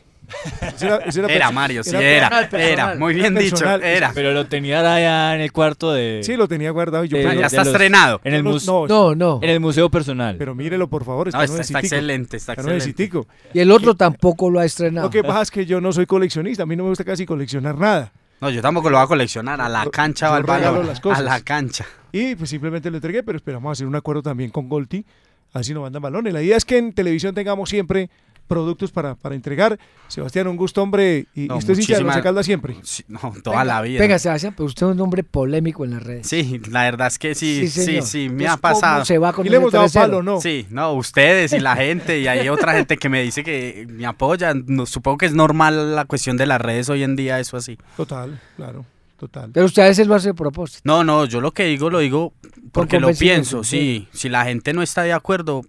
Era, Mario, sí, era, personal, era, muy bien dicho, personal. era. Pero lo tenía allá en el cuarto de... Sí, lo tenía guardado y yo de- pero- ya está estrenado. En el, No, no, No, no. en el museo personal. Pero mírelo, por favor. No, Está, está- está excelente, está Está excelente. Y el otro tampoco lo ha estrenado. Lo que pasa es que yo no soy coleccionista. A mí no me gusta casi coleccionar nada. No, yo tampoco lo voy a coleccionar. A la cancha va yo el las cosas. A la cancha. Y pues simplemente lo entregué, pero esperamos hacer un acuerdo también con Golti. Así nos mandan balones. La idea es que en televisión tengamos siempre productos para, para entregar. Sebastián, un gusto, hombre. Y, No, y usted es hincha de Caldas siempre. Sí, no, toda Venga, la vida. Venga, Sebastián, pero usted es un hombre polémico en las redes. Sí, la verdad es que sí, sí, sí, me ha pasado. ¿cómo se va con Y le hemos dado 3-0? palo, ¿no? Sí, no, ustedes y la gente, y hay otra gente que me dice que me apoya. No, supongo que es normal la cuestión de las redes hoy en día, eso así. Total, claro, total. Pero usted a veces lo hace a propósito. No, no, yo lo que digo lo digo porque lo pienso, sí. sí. Si la gente no está de acuerdo,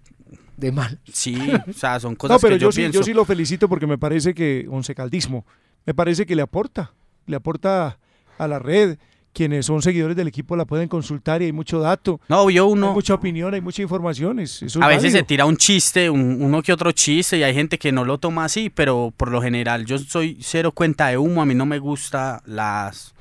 De mal. sí, o sea, son cosas No, pero que yo, yo, sí, pienso. yo sí lo felicito porque me parece que Once Caldismo, me parece que le aporta, le aporta a la red. Quienes son seguidores del equipo la pueden consultar y hay mucho dato. No, yo Hay uno. mucha opinión, hay mucha información. es- eso es A veces se tira un chiste, un- uno que otro chiste, y hay gente que no lo toma así, pero por lo general yo soy cero cuenta de humo, a mí no me gusta las,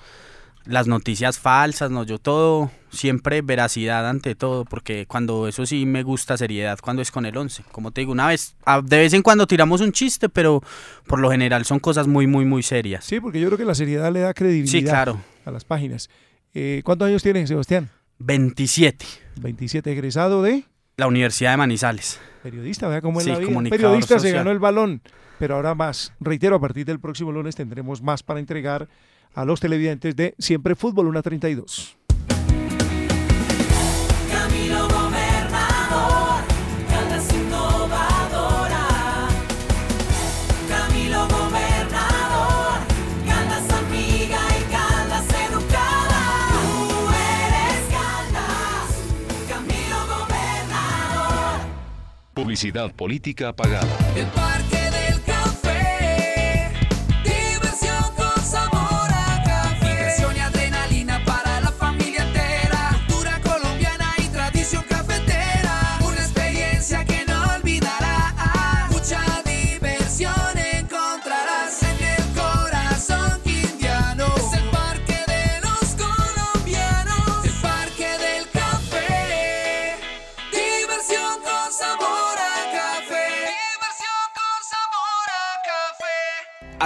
las noticias falsas, no, yo todo, siempre veracidad ante todo, porque cuando eso sí me gusta seriedad, cuando es con el 11. Como te digo, una vez, a- de vez en cuando tiramos un chiste, pero por lo general son cosas muy, muy, muy serias. Sí, porque yo creo que la seriedad le da credibilidad Sí, claro. a las páginas. Eh, ¿Cuántos años tiene Sebastián? 27, 27, egresado de la Universidad de Manizales. periodista, vea cómo es Sí, la vida. comunicador Periodista se ganó el balón, pero ahora más. Reitero, a partir del próximo lunes tendremos más para entregar a los televidentes de Siempre Fútbol 132. Camilo Gobernador, Caldas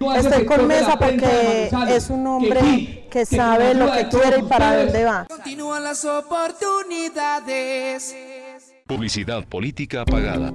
Estoy con Mesa porque es un hombre que sabe lo que quiere y para dónde va. Continúan las oportunidades. Publicidad política pagada.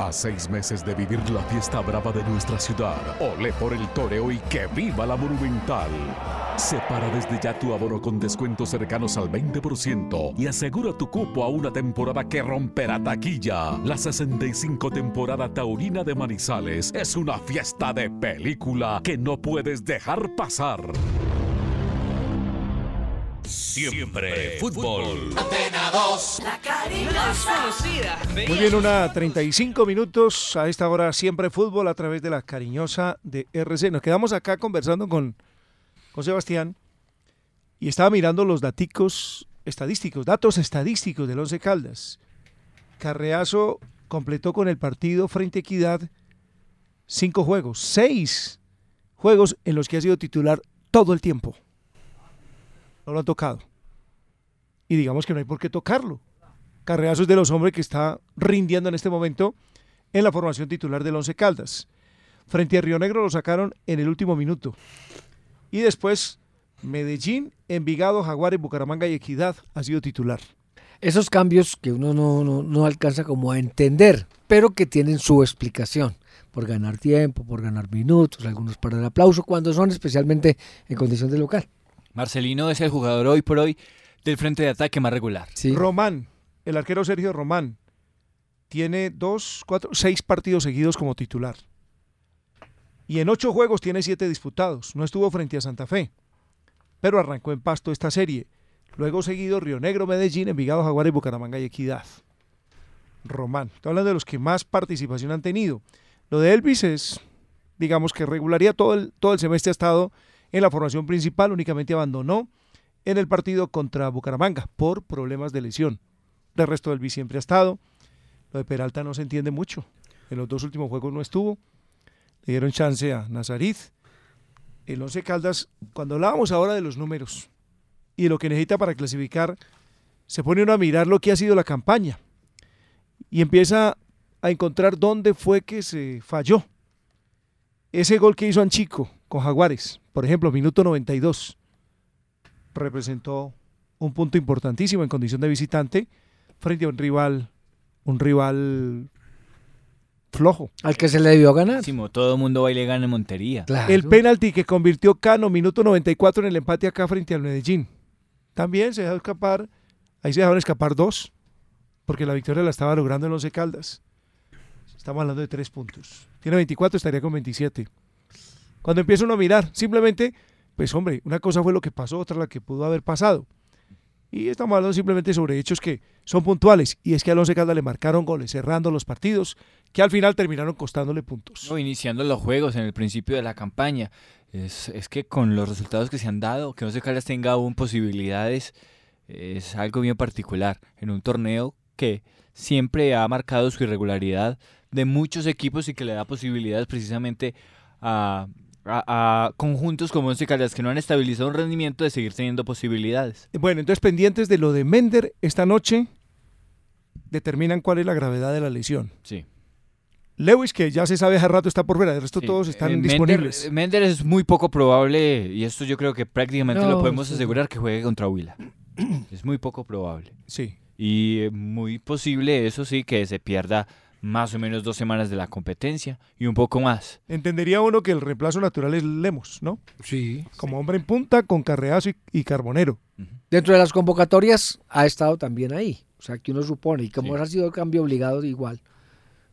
A seis meses de vivir la fiesta brava de nuestra ciudad, olé por el toreo y que viva la monumental. Separa desde ya tu abono con descuentos cercanos al 20% y asegura tu cupo a una temporada que romperá taquilla. La 65 temporada taurina de Manizales es una fiesta de película que no puedes dejar pasar. Siempre fútbol. Antena 2. La cariñosa. Muy bien, una 35 minutos a esta hora siempre fútbol a través de la cariñosa de RC. Nos quedamos acá conversando con, con Sebastián y estaba mirando los daticos estadísticos, datos estadísticos del Once Caldas. Carreazo completó con el partido frente a Equidad cinco juegos, seis juegos en los que ha sido titular todo el tiempo. No lo han tocado. Y digamos que no hay por qué tocarlo. Carreazo es de los hombres que está rindiendo en este momento en la formación titular del Once Caldas. Frente a Río Negro lo sacaron en el último minuto. Y después Medellín, Envigado, Jaguares, Bucaramanga y Equidad ha sido titular. Esos cambios que uno no, no, no alcanza como a entender, pero que tienen su explicación. Por ganar tiempo, por ganar minutos, algunos para el aplauso, cuando son especialmente en condición de local. Marcelino es el jugador hoy por hoy del frente de ataque más regular. Román, el arquero Sergio Román, tiene dos, cuatro, seis partidos seguidos como titular. Y en ocho juegos tiene siete disputados. No estuvo frente a Santa Fe, pero arrancó en pasto esta serie. Luego seguido Río Negro, Medellín, Envigado, Jaguares, Bucaramanga y Equidad. Román. Estoy hablando de los que más participación han tenido. Lo de Elvis es, digamos que regularía todo el, todo el semestre ha estado en la formación principal, únicamente abandonó en el partido contra Bucaramanga por problemas de lesión. De resto, Elvis siempre ha estado. Lo de Peralta no se entiende mucho. En los dos últimos juegos no estuvo. Le dieron chance a Nazarit. El Once Caldas, cuando hablábamos ahora de los números y de lo que necesita para clasificar, se pone uno a mirar lo que ha sido la campaña y empieza a encontrar dónde fue que se falló. Ese gol que hizo Anchico con Jaguares, por ejemplo, minuto 92, representó un punto importantísimo en condición de visitante frente a un rival, un rival flojo. Al que se le debió ganar. todo el mundo va y le gana en Montería. El penalti que convirtió Cano, minuto 94 en el empate acá frente al Medellín. También se dejó escapar, ahí se dejaron escapar dos, porque la victoria la estaba logrando en Once Caldas. Estamos hablando de tres puntos. Tiene 24, estaría con 27. Cuando empieza uno a mirar, simplemente, pues hombre, una cosa fue lo que pasó, otra la que pudo haber pasado. Y estamos hablando simplemente sobre hechos que son puntuales. Y es que al Once Caldas le marcaron goles, cerrando los partidos, que al final terminaron costándole puntos. Iniciando los juegos en el principio de la campaña. Es, es que con los resultados que se han dado, que Once Caldas tenga aún posibilidades, es algo bien particular. En un torneo que siempre ha marcado su irregularidad de muchos equipos y que le da posibilidades precisamente a, a, a conjuntos como Once Caldas que no han estabilizado un rendimiento de seguir teniendo posibilidades. Bueno, entonces pendientes de lo de Mender esta noche, determinan cuál es la gravedad de la lesión. Sí. Lewis, que ya se sabe hace rato, está por fuera. El resto Sí, todos están eh, disponibles. Mender es muy poco probable, y esto yo creo que prácticamente No, lo podemos sí. asegurar, que juegue contra Huila. es muy poco probable. Sí. Y eh, muy posible, eso sí, que se pierda más o menos dos semanas de la competencia y un poco más. Entendería uno que el reemplazo natural es Lemos, ¿no? Sí. Como hombre en punta, con Carreazo y, y Carbonero. Dentro de las convocatorias ha estado también ahí. O sea, que uno supone, y como ha sido el cambio obligado, igual.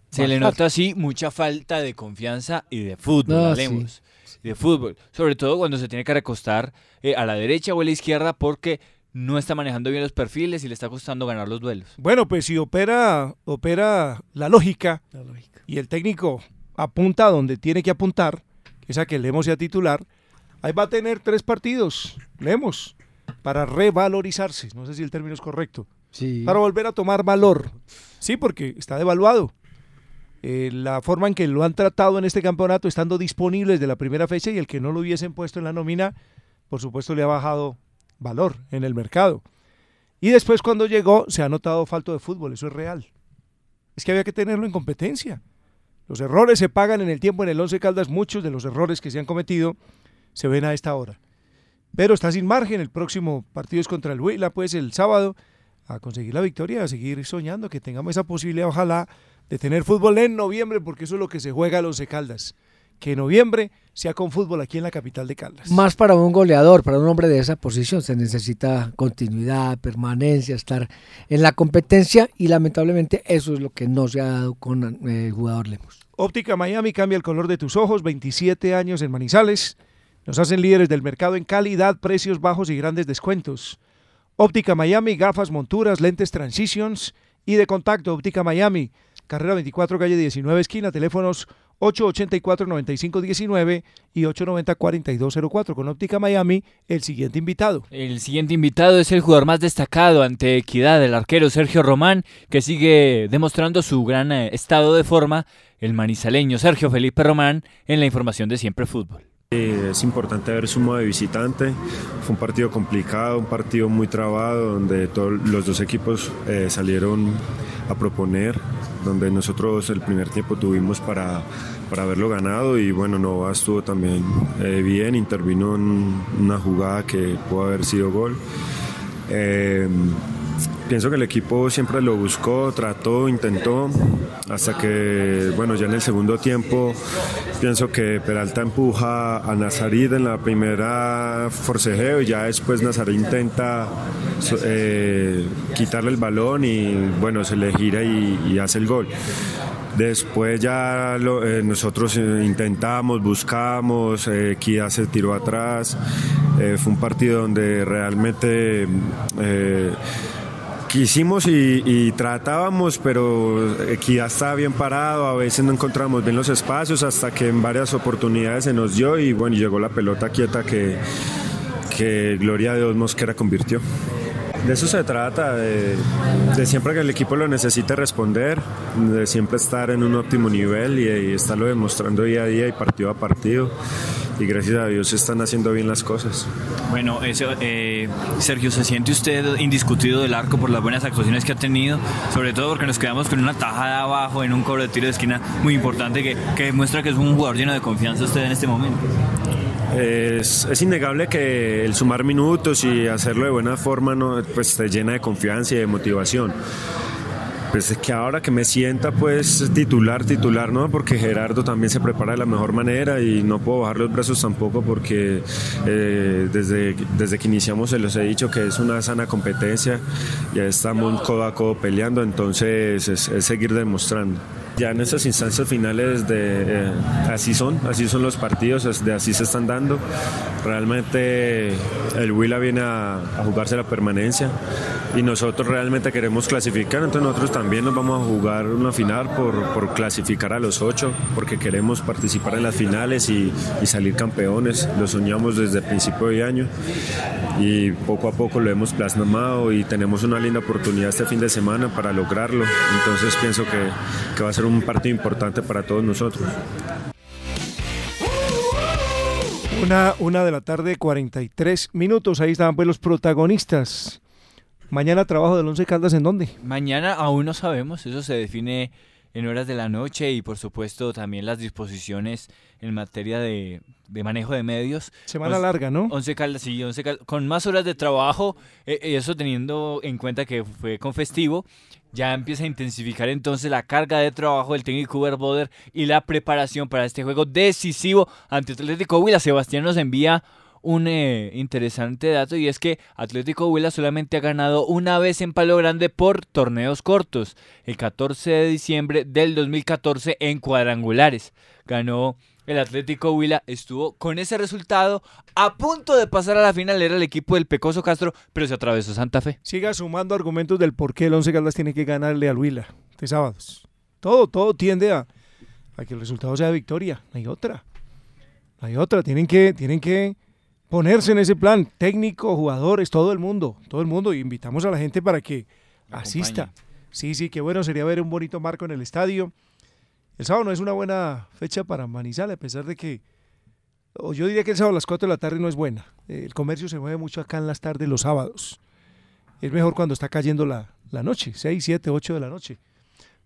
Se le nota así mucha falta de confianza y de fútbol, No, sí. Lemos, de fútbol. Sobre todo cuando se tiene que recostar eh, a la derecha o a la izquierda porque no está manejando bien los perfiles y le está costando ganar los duelos. Bueno, pues si opera, opera la lógica, y el técnico apunta a donde tiene que apuntar, que es a que Lemos sea titular, ahí va a tener tres partidos, Lemos, para revalorizarse. No sé si el término es correcto. Sí. Para volver a tomar valor. Sí, porque está devaluado. Eh, la forma en que lo han tratado en este campeonato, estando disponibles de la primera fecha y el que no lo hubiesen puesto en la nómina, por supuesto le ha bajado valor en el mercado. Y después cuando llegó se ha notado falto de fútbol, eso es real. Es que había que tenerlo en competencia. Los errores se pagan en el tiempo en el Once Caldas, muchos de los errores que se han cometido se ven a esta hora. Pero está sin margen, el próximo partido es contra el Huila, pues el sábado, a conseguir la victoria, a seguir soñando que tengamos esa posibilidad, ojalá, de tener fútbol en noviembre, porque eso es lo que se juega a los Caldas. Que en noviembre sea con fútbol aquí en la capital de Caldas. Más para un goleador, para un hombre de esa posición, se necesita continuidad, permanencia, estar en la competencia y lamentablemente eso es lo que no se ha dado con eh, el jugador Lemos. Óptica Miami cambia el color de tus ojos, 27 años en Manizales. Nos hacen líderes del mercado en calidad, precios bajos y grandes descuentos. Óptica Miami, gafas, monturas, lentes Transitions y de contacto. Óptica Miami, carrera 24, calle 19, esquina, teléfonos 884-9519 y 890-4204. Con Óptica Miami, el siguiente invitado. El siguiente invitado es el jugador más destacado ante Equidad, el arquero Sergio Román, que sigue demostrando su gran eh, estado de forma, el manizaleño Sergio Felipe Román, en la información de Siempre Fútbol. Eh, Es importante haber sumado de visitante. Fue un partido complicado, un partido muy trabado, donde todos los dos equipos eh, salieron a proponer, donde nosotros el primer tiempo tuvimos para, para haberlo ganado y bueno, Nova estuvo también eh, bien, intervino en una jugada que pudo haber sido gol. Eh, Pienso que el equipo siempre lo buscó, trató, intentó, hasta que, bueno, ya en el segundo tiempo pienso que Peralta empuja a Nazarit en la primera forcejeo y ya después Nazarit intenta eh, quitarle el balón y, bueno, se le gira y, hace el gol. Después ya eh, nosotros eh, intentamos, buscamos, eh, Kia se tiró atrás. Fue un partido donde realmente quisimos y, y tratábamos, pero Equidad estaba bien parado, a veces no encontramos bien los espacios hasta que en varias oportunidades se nos dio y bueno, llegó la pelota quieta que, que Gloria a Dios Mosquera convirtió. De eso se trata, de, de siempre que el equipo lo necesite responder, de siempre estar en un óptimo nivel y, y estarlo demostrando día a día y partido a partido. Y gracias a Dios se están haciendo bien las cosas. Bueno, eso, eh, Sergio, ¿se siente usted indiscutido del arco por las buenas actuaciones que ha tenido? Sobre todo porque nos quedamos con una tajada abajo en un cobro de tiro de esquina muy importante que, que demuestra que es un jugador lleno de confianza usted en este momento. Es, es innegable que el sumar minutos y hacerlo de buena forma no, pues te llena de confianza y de motivación. Pues es que ahora que me sienta pues titular, titular, ¿no? Porque Gerardo también se prepara de la mejor manera y no puedo bajar los brazos tampoco porque eh, desde, desde que iniciamos se los he dicho que es una sana competencia, ya estamos codo a codo peleando, entonces es, es seguir demostrando. Ya en estas instancias finales de eh, así son, así son los partidos, de así se están dando. Realmente el Huila viene a, jugarse la permanencia y nosotros realmente queremos clasificar, entonces nosotros también nos vamos a jugar una final por, por clasificar a los ocho, porque queremos participar en las finales y, salir campeones. Lo soñamos desde principio de año y poco a poco lo hemos plasmado y tenemos una linda oportunidad este fin de semana para lograrlo. Entonces pienso que, que va a ser un partido importante para todos nosotros. Una, una de la tarde, 43 minutos. Ahí estaban pues los protagonistas. Mañana trabajo del Once Caldas en dónde? Mañana aún no sabemos, eso se define en horas de la noche y por supuesto también las disposiciones en materia de, de manejo de medios. Semana Once- larga, ¿no? Once Caldas, sí, Once Caldas, con más horas de trabajo, eh, eh, eso teniendo en cuenta que fue con festivo, Ya empieza a intensificar entonces la carga de trabajo del técnico Uber Boder y la preparación para este juego decisivo ante Atlético Huila. Sebastián nos envía un eh, interesante dato y es que Atlético Huila solamente ha ganado una vez en Palo Grande por torneos cortos, el 14 de diciembre del 2014 en cuadrangulares. Ganó el Atlético Huila, estuvo con ese resultado a punto de pasar a la final, era el equipo del Pecoso Castro, pero se atravesó Santa Fe. Siga sumando argumentos del por qué el Once Caldas tiene que ganarle al Huila de sábados. Todo, todo tiende a, a que el resultado sea victoria, no hay otra. No hay otra, tienen que, tienen que ponerse en ese plan, técnico, jugadores, todo el mundo, todo el mundo, y invitamos a la gente para que asista. Sí, sí, qué bueno sería ver un bonito marco en el estadio. El sábado no es una buena fecha para Manizales, a pesar de que, o yo diría que el sábado a las 4 de la tarde no es buena. El comercio se mueve mucho acá en las tardes, los sábados. Es mejor cuando está cayendo la, la noche, 6, 7, 8 de la noche.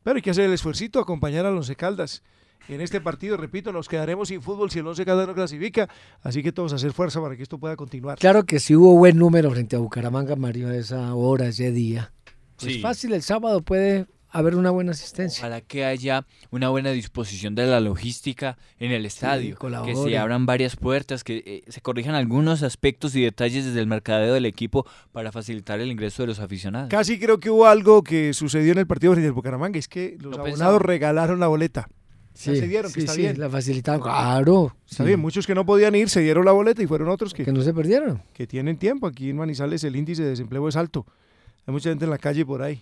Pero hay que hacer el esfuerzo, acompañar a los Caldas. En este partido, repito, nos quedaremos sin fútbol si el Once Caldas no clasifica, así que todos a hacer fuerza para que esto pueda continuar. Claro que sí hubo buen número frente a Bucaramanga, Mario, a esa hora, ese día. Sí. Es fácil, el sábado puede haber una buena asistencia. Ojalá que haya una buena disposición de la logística en el estadio, que se abran varias puertas, que eh, se corrijan algunos aspectos y detalles desde el mercadeo del equipo para facilitar el ingreso de los aficionados. Casi creo que hubo algo que sucedió en el partido frente al Bucaramanga, es que los Lo abonados pensaba. regalaron la boleta. Ya Sí, se dieron, que está sí, bien. la facilitaron. Claro. Está sí. bien, muchos que no podían ir se dieron la boleta y fueron otros que, Que no se perdieron. que tienen tiempo. Aquí en Manizales el índice de desempleo es alto. Hay mucha gente en la calle por ahí.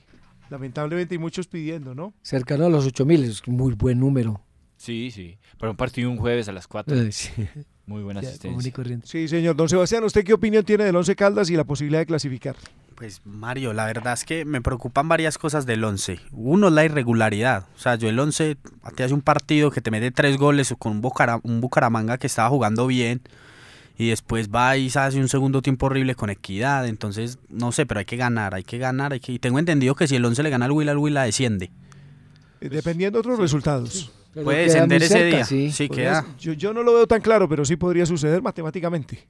Lamentablemente hay muchos pidiendo, ¿no? Cercano a los 8000, es un muy buen número. Sí, sí. Para un partido un jueves a las 4. Eh, sí. Muy buena asistencia. y. Sí, señor. Don Sebastián, ¿usted qué opinión tiene del Once Caldas y la posibilidad de clasificar? Pues Mario, la verdad es que me preocupan varias cosas del 11. Uno es la irregularidad. O sea, yo el 11 te hace un partido que te mete tres goles con un Bucaramanga que estaba jugando bien y después va y se hace un segundo tiempo horrible con equidad. Entonces, no sé, pero hay que ganar, hay que ganar. Hay que... Y tengo entendido que si el 11 le gana al Huila, el Huila desciende. Eh, Dependiendo de otros resultados. Pero Puede descender ese cerca, día. sí. Queda. yo, yo no lo veo tan claro, pero sí podría suceder matemáticamente.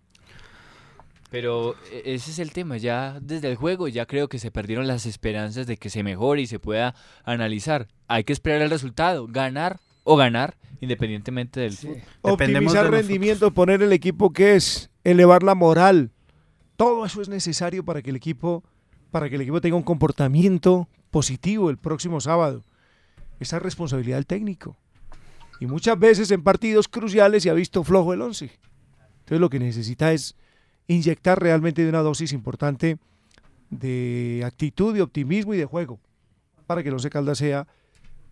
Pero eh, ese es el tema, ya desde el juego ya creo que se perdieron las esperanzas de que se mejore y se pueda analizar. Hay que esperar el resultado, ganar o ganar independientemente del fútbol. Dependemos Optimizar de nosotros. rendimiento, poner el equipo que es, elevar la moral. Todo eso es necesario para que el equipo, para que el equipo tenga un comportamiento positivo el próximo sábado. Esa es responsabilidad del técnico. Y muchas veces en partidos cruciales se ha visto flojo el 11. Entonces lo que necesita es inyectar realmente de una dosis importante de actitud, de optimismo y de juego para que el Once Caldas sea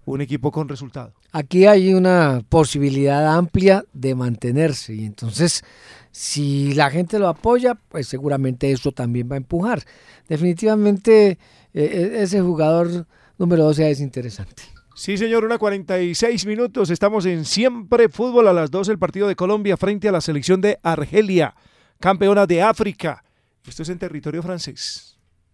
un equipo con resultado. Aquí hay una posibilidad amplia de mantenerse y entonces si la gente lo apoya, pues seguramente eso también va a empujar. Definitivamente eh, eh, ese jugador número 12 es interesante. Sí, señor, una 46 minutos. Estamos en Siempre Fútbol a las 2 el partido de Colombia frente a la selección de Argelia, campeona de África. Esto es en territorio francés.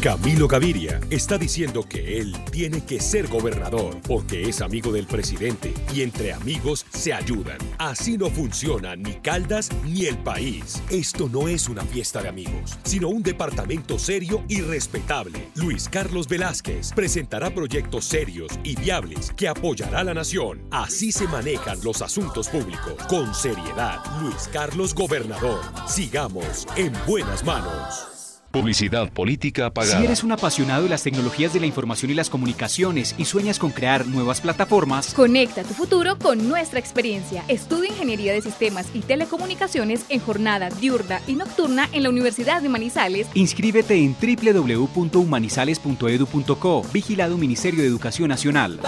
Camilo Gaviria está diciendo que él tiene que ser gobernador porque es amigo del presidente y entre amigos se ayudan. Así no funciona ni Caldas ni el país. Esto no es una fiesta de amigos, sino un departamento serio y respetable. Luis Carlos Velázquez presentará proyectos serios y viables que apoyará a la nación. Así se manejan los asuntos públicos. Con seriedad, Luis Carlos Gobernador. Sigamos en buenas manos. Publicidad política pagada. Si eres un apasionado de las tecnologías de la información y las comunicaciones y sueñas con crear nuevas plataformas, Conecta tu futuro con nuestra experiencia. Estudia Ingeniería de Sistemas y Telecomunicaciones en jornada diurna y nocturna en la Universidad de Manizales. inscríbete en www.humanizales.edu.co, vigilado Ministerio de Educación Nacional.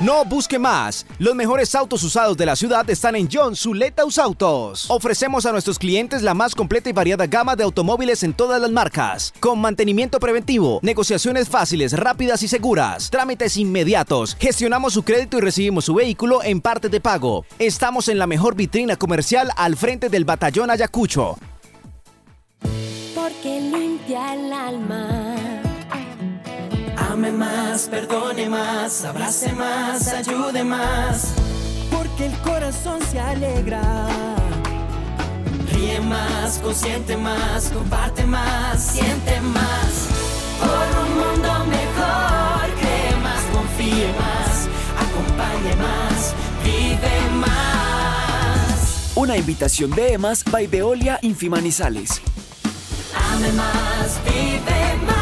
No busque más. Los mejores autos usados de la ciudad están en John Zuleta Autos. Ofrecemos a nuestros clientes la más completa y variada gama de automóviles en todas las marcas, con mantenimiento preventivo, negociaciones fáciles, rápidas y seguras, trámites inmediatos. Gestionamos su crédito y recibimos su vehículo en parte de pago. Estamos en la mejor vitrina comercial al frente del Batallón Ayacucho. Porque limpia el alma. Ame más, perdone más, abrace más, ayude más. Porque el corazón se alegra. Ríe más, consiente más, comparte más, siente más. Por un mundo mejor, cree más, confíe más, acompañe más, vive más. Una invitación de EMAS by Veolia Infimanizales. Ame más, vive más.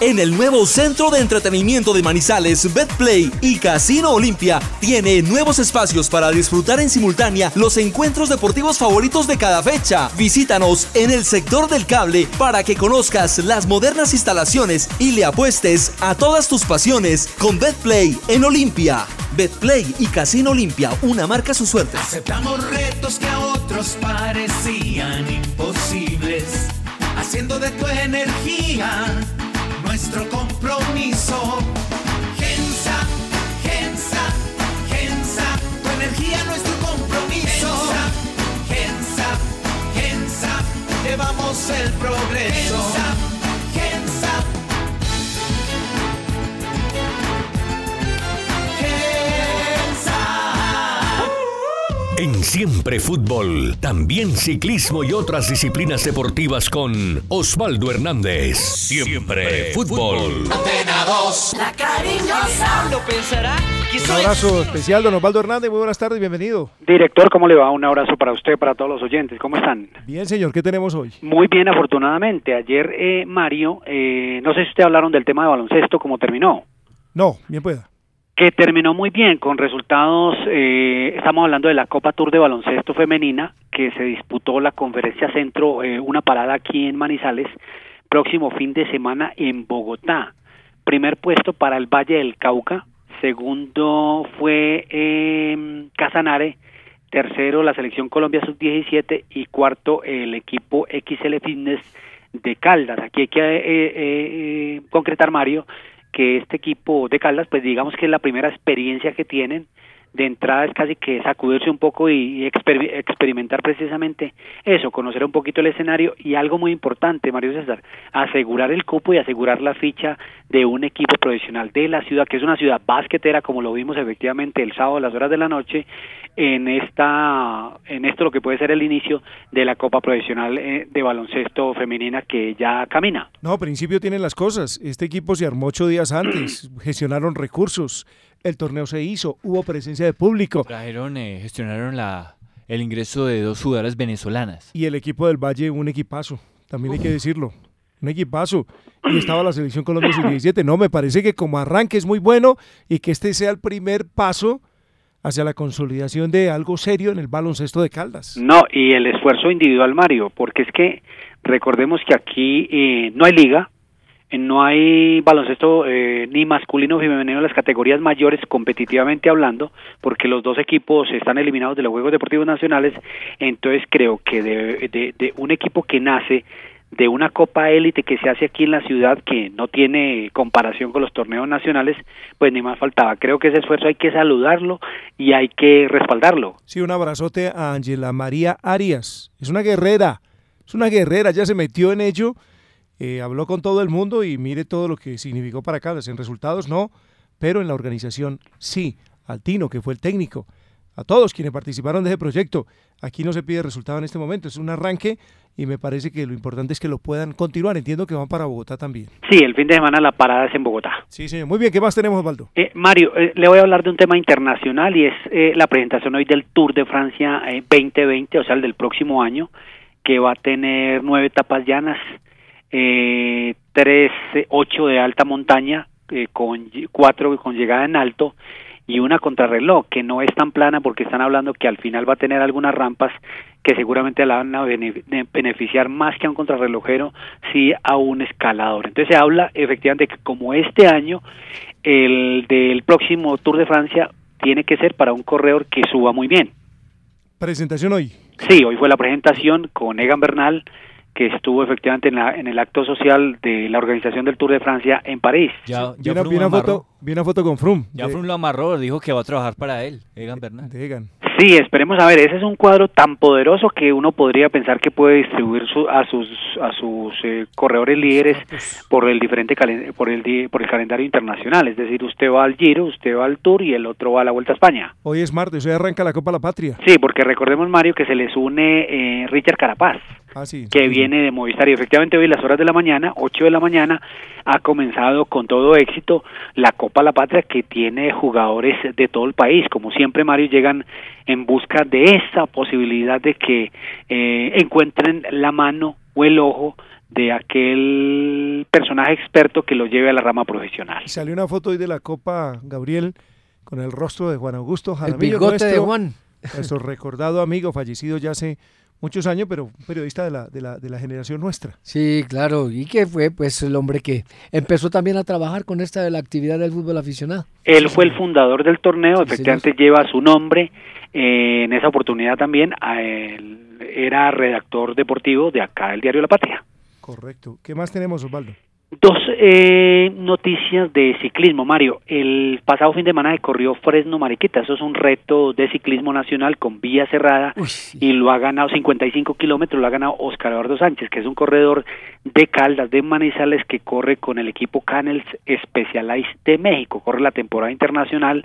En el nuevo centro de entretenimiento de Manizales, Betplay y Casino Olimpia tiene nuevos espacios para disfrutar en simultánea los encuentros deportivos favoritos de cada fecha. Visítanos en el sector del cable para que conozcas las modernas instalaciones y le apuestes a todas tus pasiones con Betplay en Olimpia. Betplay y Casino Olimpia, una marca su suerte. Aceptamos retos que a otros parecían imposibles, haciendo de tu energía el Siempre Fútbol, también ciclismo y otras disciplinas deportivas con Osvaldo Hernández. Siempre Fútbol. Antena 2, la cariñosa. Lo pensará que Un abrazo especial, don Osvaldo Hernández. Muy buenas tardes, bienvenido. Director, ¿cómo le va? Un abrazo para usted, para todos los oyentes. ¿Cómo están? Bien, señor, ¿qué tenemos hoy? Muy bien, afortunadamente. Ayer, eh, Mario, eh, no sé si usted hablaron del tema de baloncesto, cómo terminó. No, bien pueda. Que terminó muy bien, con resultados, eh, estamos hablando de la Copa Tour de Baloncesto Femenina, que se disputó la Conferencia Centro, eh, una parada aquí en Manizales, próximo fin de semana en Bogotá. Primer puesto para el Valle del Cauca, segundo fue eh, Casanare, tercero la selección Colombia Sub-17 y cuarto el equipo XL Fitness de Caldas. Aquí hay que eh, eh, eh, concretar, Mario, que este equipo de Caldas, pues digamos que es la primera experiencia que tienen. De entrada es casi que sacudirse un poco y, y exper- experimentar precisamente eso, conocer un poquito el escenario y algo muy importante, Mario César, asegurar el cupo y asegurar la ficha de un equipo profesional de la ciudad, que es una ciudad basquetera, como lo vimos efectivamente el sábado a las horas de la noche, en esta, en esto lo que puede ser el inicio de la Copa Profesional eh, de Baloncesto Femenina que ya camina. No, principio tienen las cosas. Este equipo se armó ocho días antes, gestionaron recursos, el torneo se hizo, hubo presencia de público Trajeron, eh, gestionaron la, el ingreso de dos jugadoras venezolanas. y el equipo del Valle un equipazo, también hay que decirlo. Un equipazo. Y estaba la selección Colombia Sub-17. No, me parece que como arranque es muy bueno y que este sea el primer paso hacia la consolidación de algo serio en el baloncesto de Caldas. No, y el esfuerzo individual, Mario, porque es que recordemos que aquí eh, no hay liga, no hay baloncesto eh, ni masculino ni femenino en las categorías mayores competitivamente hablando, porque los dos equipos están eliminados de los Juegos Deportivos Nacionales, entonces creo que de, de- de un equipo que nace de una Copa Élite que se hace aquí en la ciudad que no tiene comparación con los torneos nacionales, pues ni más faltaba. Creo que ese esfuerzo hay que saludarlo y hay que respaldarlo. Sí, un abrazote a Ángela María Arias. Es una guerrera, es una guerrera, ya se metió en ello, eh, habló con todo el mundo y mire todo lo que significó para Caldas. En resultados no, pero en la organización sí. Al Tino, que fue el técnico, a todos quienes participaron de ese proyecto. Aquí no se pide resultado en este momento, es un arranque y me parece que lo importante es que lo puedan continuar. Entiendo que van para Bogotá también. Sí, el fin de semana la parada es en Bogotá. Sí, señor. Muy bien, ¿qué más tenemos, Osvaldo? Eh, Mario, eh, le voy a hablar de un tema internacional y es eh, la presentación hoy del Tour de Francia eh, 2020, o sea, el del próximo año, que va a tener nueve etapas llanas, eh, tres, ocho de alta montaña, eh, con cuatro con llegada en alto y una contrarreloj que no es tan plana porque están hablando que al final va a tener algunas rampas que seguramente la van a beneficiar más que a un contrarrelojero, sí a un escalador. Entonces se habla efectivamente que como este año el del próximo Tour de Francia tiene que ser para un corredor que suba muy bien. Presentación hoy. Sí, hoy fue la presentación con Egan Bernal, que estuvo efectivamente en, la- en el acto social de la organización del Tour de Francia en París. Ya, Vi una, vi una foto, vi una foto con Frum. Ya de- Froome lo amarró, dijo que va a trabajar para él, Egan Bernal. Egan. Sí, esperemos a ver, ese es un cuadro tan poderoso que uno podría pensar que puede distribuir su- a sus a sus eh, corredores líderes por el diferente calen- por el di- por el calendario internacional, es decir, usted va al Giro, usted va al Tour y el otro va a la Vuelta a España. Hoy es martes, hoy arranca la Copa La Patria. Sí, porque recordemos Mario que se les une eh, Richard Carapaz. Ah, sí. que viene de Movistar y efectivamente hoy a las horas de la mañana, 8 de la mañana, ha comenzado con todo éxito la Copa La Patria que tiene jugadores de todo el país. Como siempre, Mario, llegan en busca de esa posibilidad de que eh, encuentren la mano o el ojo de aquel personaje experto que lo lleve a la rama profesional. Salió una foto hoy de la Copa Gabriel con el rostro de Juan Augusto Jaramillo. bigote de Juan. Nuestro recordado amigo, fallecido ya hace muchos años, pero un periodista de la, de la, de la generación nuestra. Sí, claro, y que fue pues el hombre que empezó también a trabajar con esta de la actividad del fútbol aficionado. Él fue el fundador del torneo, efectivamente lleva su nombre. eh, en esa oportunidad también a él era redactor deportivo de acá del diario La Patria. Correcto. ¿Qué más tenemos, Osvaldo? Dos eh, noticias de ciclismo, Mario. El pasado fin de semana se corrió Fresno Mariquita. Eso es un reto de ciclismo nacional con vía cerrada y lo ha ganado 55 kilómetros. Lo ha ganado Oscar Eduardo Sánchez, que es un corredor de Caldas, de Manizales, que corre con el equipo Canels Specialized de México. Corre la temporada internacional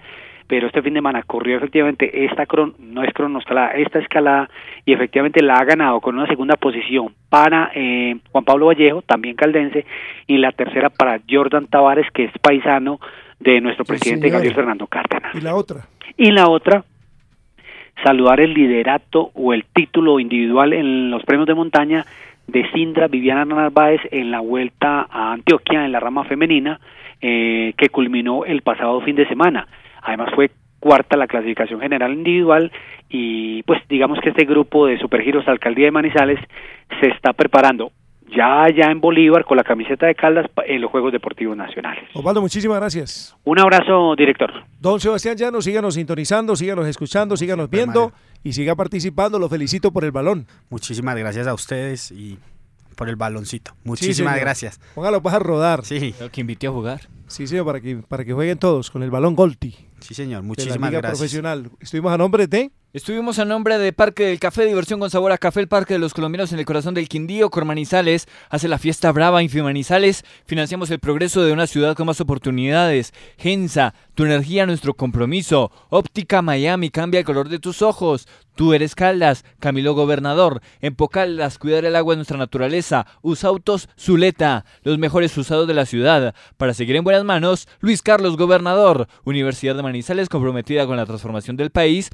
pero este fin de semana corrió efectivamente esta cron no es cronoescalada, esta escalada y efectivamente la ha ganado con una segunda posición para eh, Juan Pablo Vallejo, también caldense, y la tercera para Jordan Tavares, que es paisano de nuestro presidente señor. Gabriel Fernando Cárdenas. Y la otra. Y la otra, saludar el liderato o el título individual en los premios de montaña de Sindra Viviana Narváez en la vuelta a Antioquia en la rama femenina eh, que culminó el pasado fin de semana. Además fue cuarta la clasificación general individual y pues digamos que este grupo de supergiros alcaldía de Manizales se está preparando ya allá en Bolívar con la camiseta de Caldas en los Juegos Deportivos Nacionales. Osvaldo, muchísimas gracias. Un abrazo, director. Don Sebastián Llano, síganos sintonizando, síganos escuchando, síganos viendo y siga participando. Lo felicito por el balón. Muchísimas gracias a ustedes y por el baloncito. Muchísimas gracias. Póngalo para rodar. Sí. que invite a jugar. Sí, señor, para que, para que jueguen todos con el balón Golti. Sí, señor. de la Muchísimas Liga gracias. Profesional. Estuvimos a nombre de... Estuvimos a nombre de Parque del Café, diversión con sabor a café, el Parque de los Colombianos en el corazón del Quindío, Cormanizales, hace la fiesta brava Infimanizales, financiamos el progreso de una ciudad con más oportunidades, Gensa, tu energía, nuestro compromiso, Óptica Miami, cambia el color de tus ojos, tú eres Caldas, Camilo Gobernador, en Pocaldas, cuidar el agua de nuestra naturaleza, Usautos, Zuleta, los mejores usados de la ciudad, para seguir en buenas manos, Luis Carlos Gobernador, Universidad de Manizales comprometida con la transformación del país,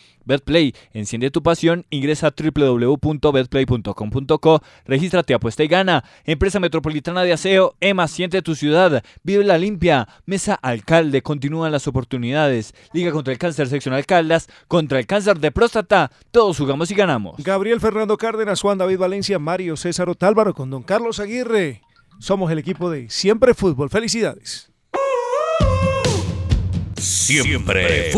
Betplay, enciende tu pasión, ingresa a www.betplay.com.co, regístrate, apuesta y gana, Empresa Metropolitana de Aseo, EMA, siente tu ciudad, vive la limpia, Mesa Alcalde, continúan las oportunidades, Liga contra el Cáncer Seccional Caldas, contra el cáncer de próstata, todos jugamos y ganamos. Gabriel Fernando Cárdenas, Juan David Valencia, Mario César Otálvaro con don Carlos Aguirre. Somos el equipo de Siempre Fútbol. Felicidades. Siempre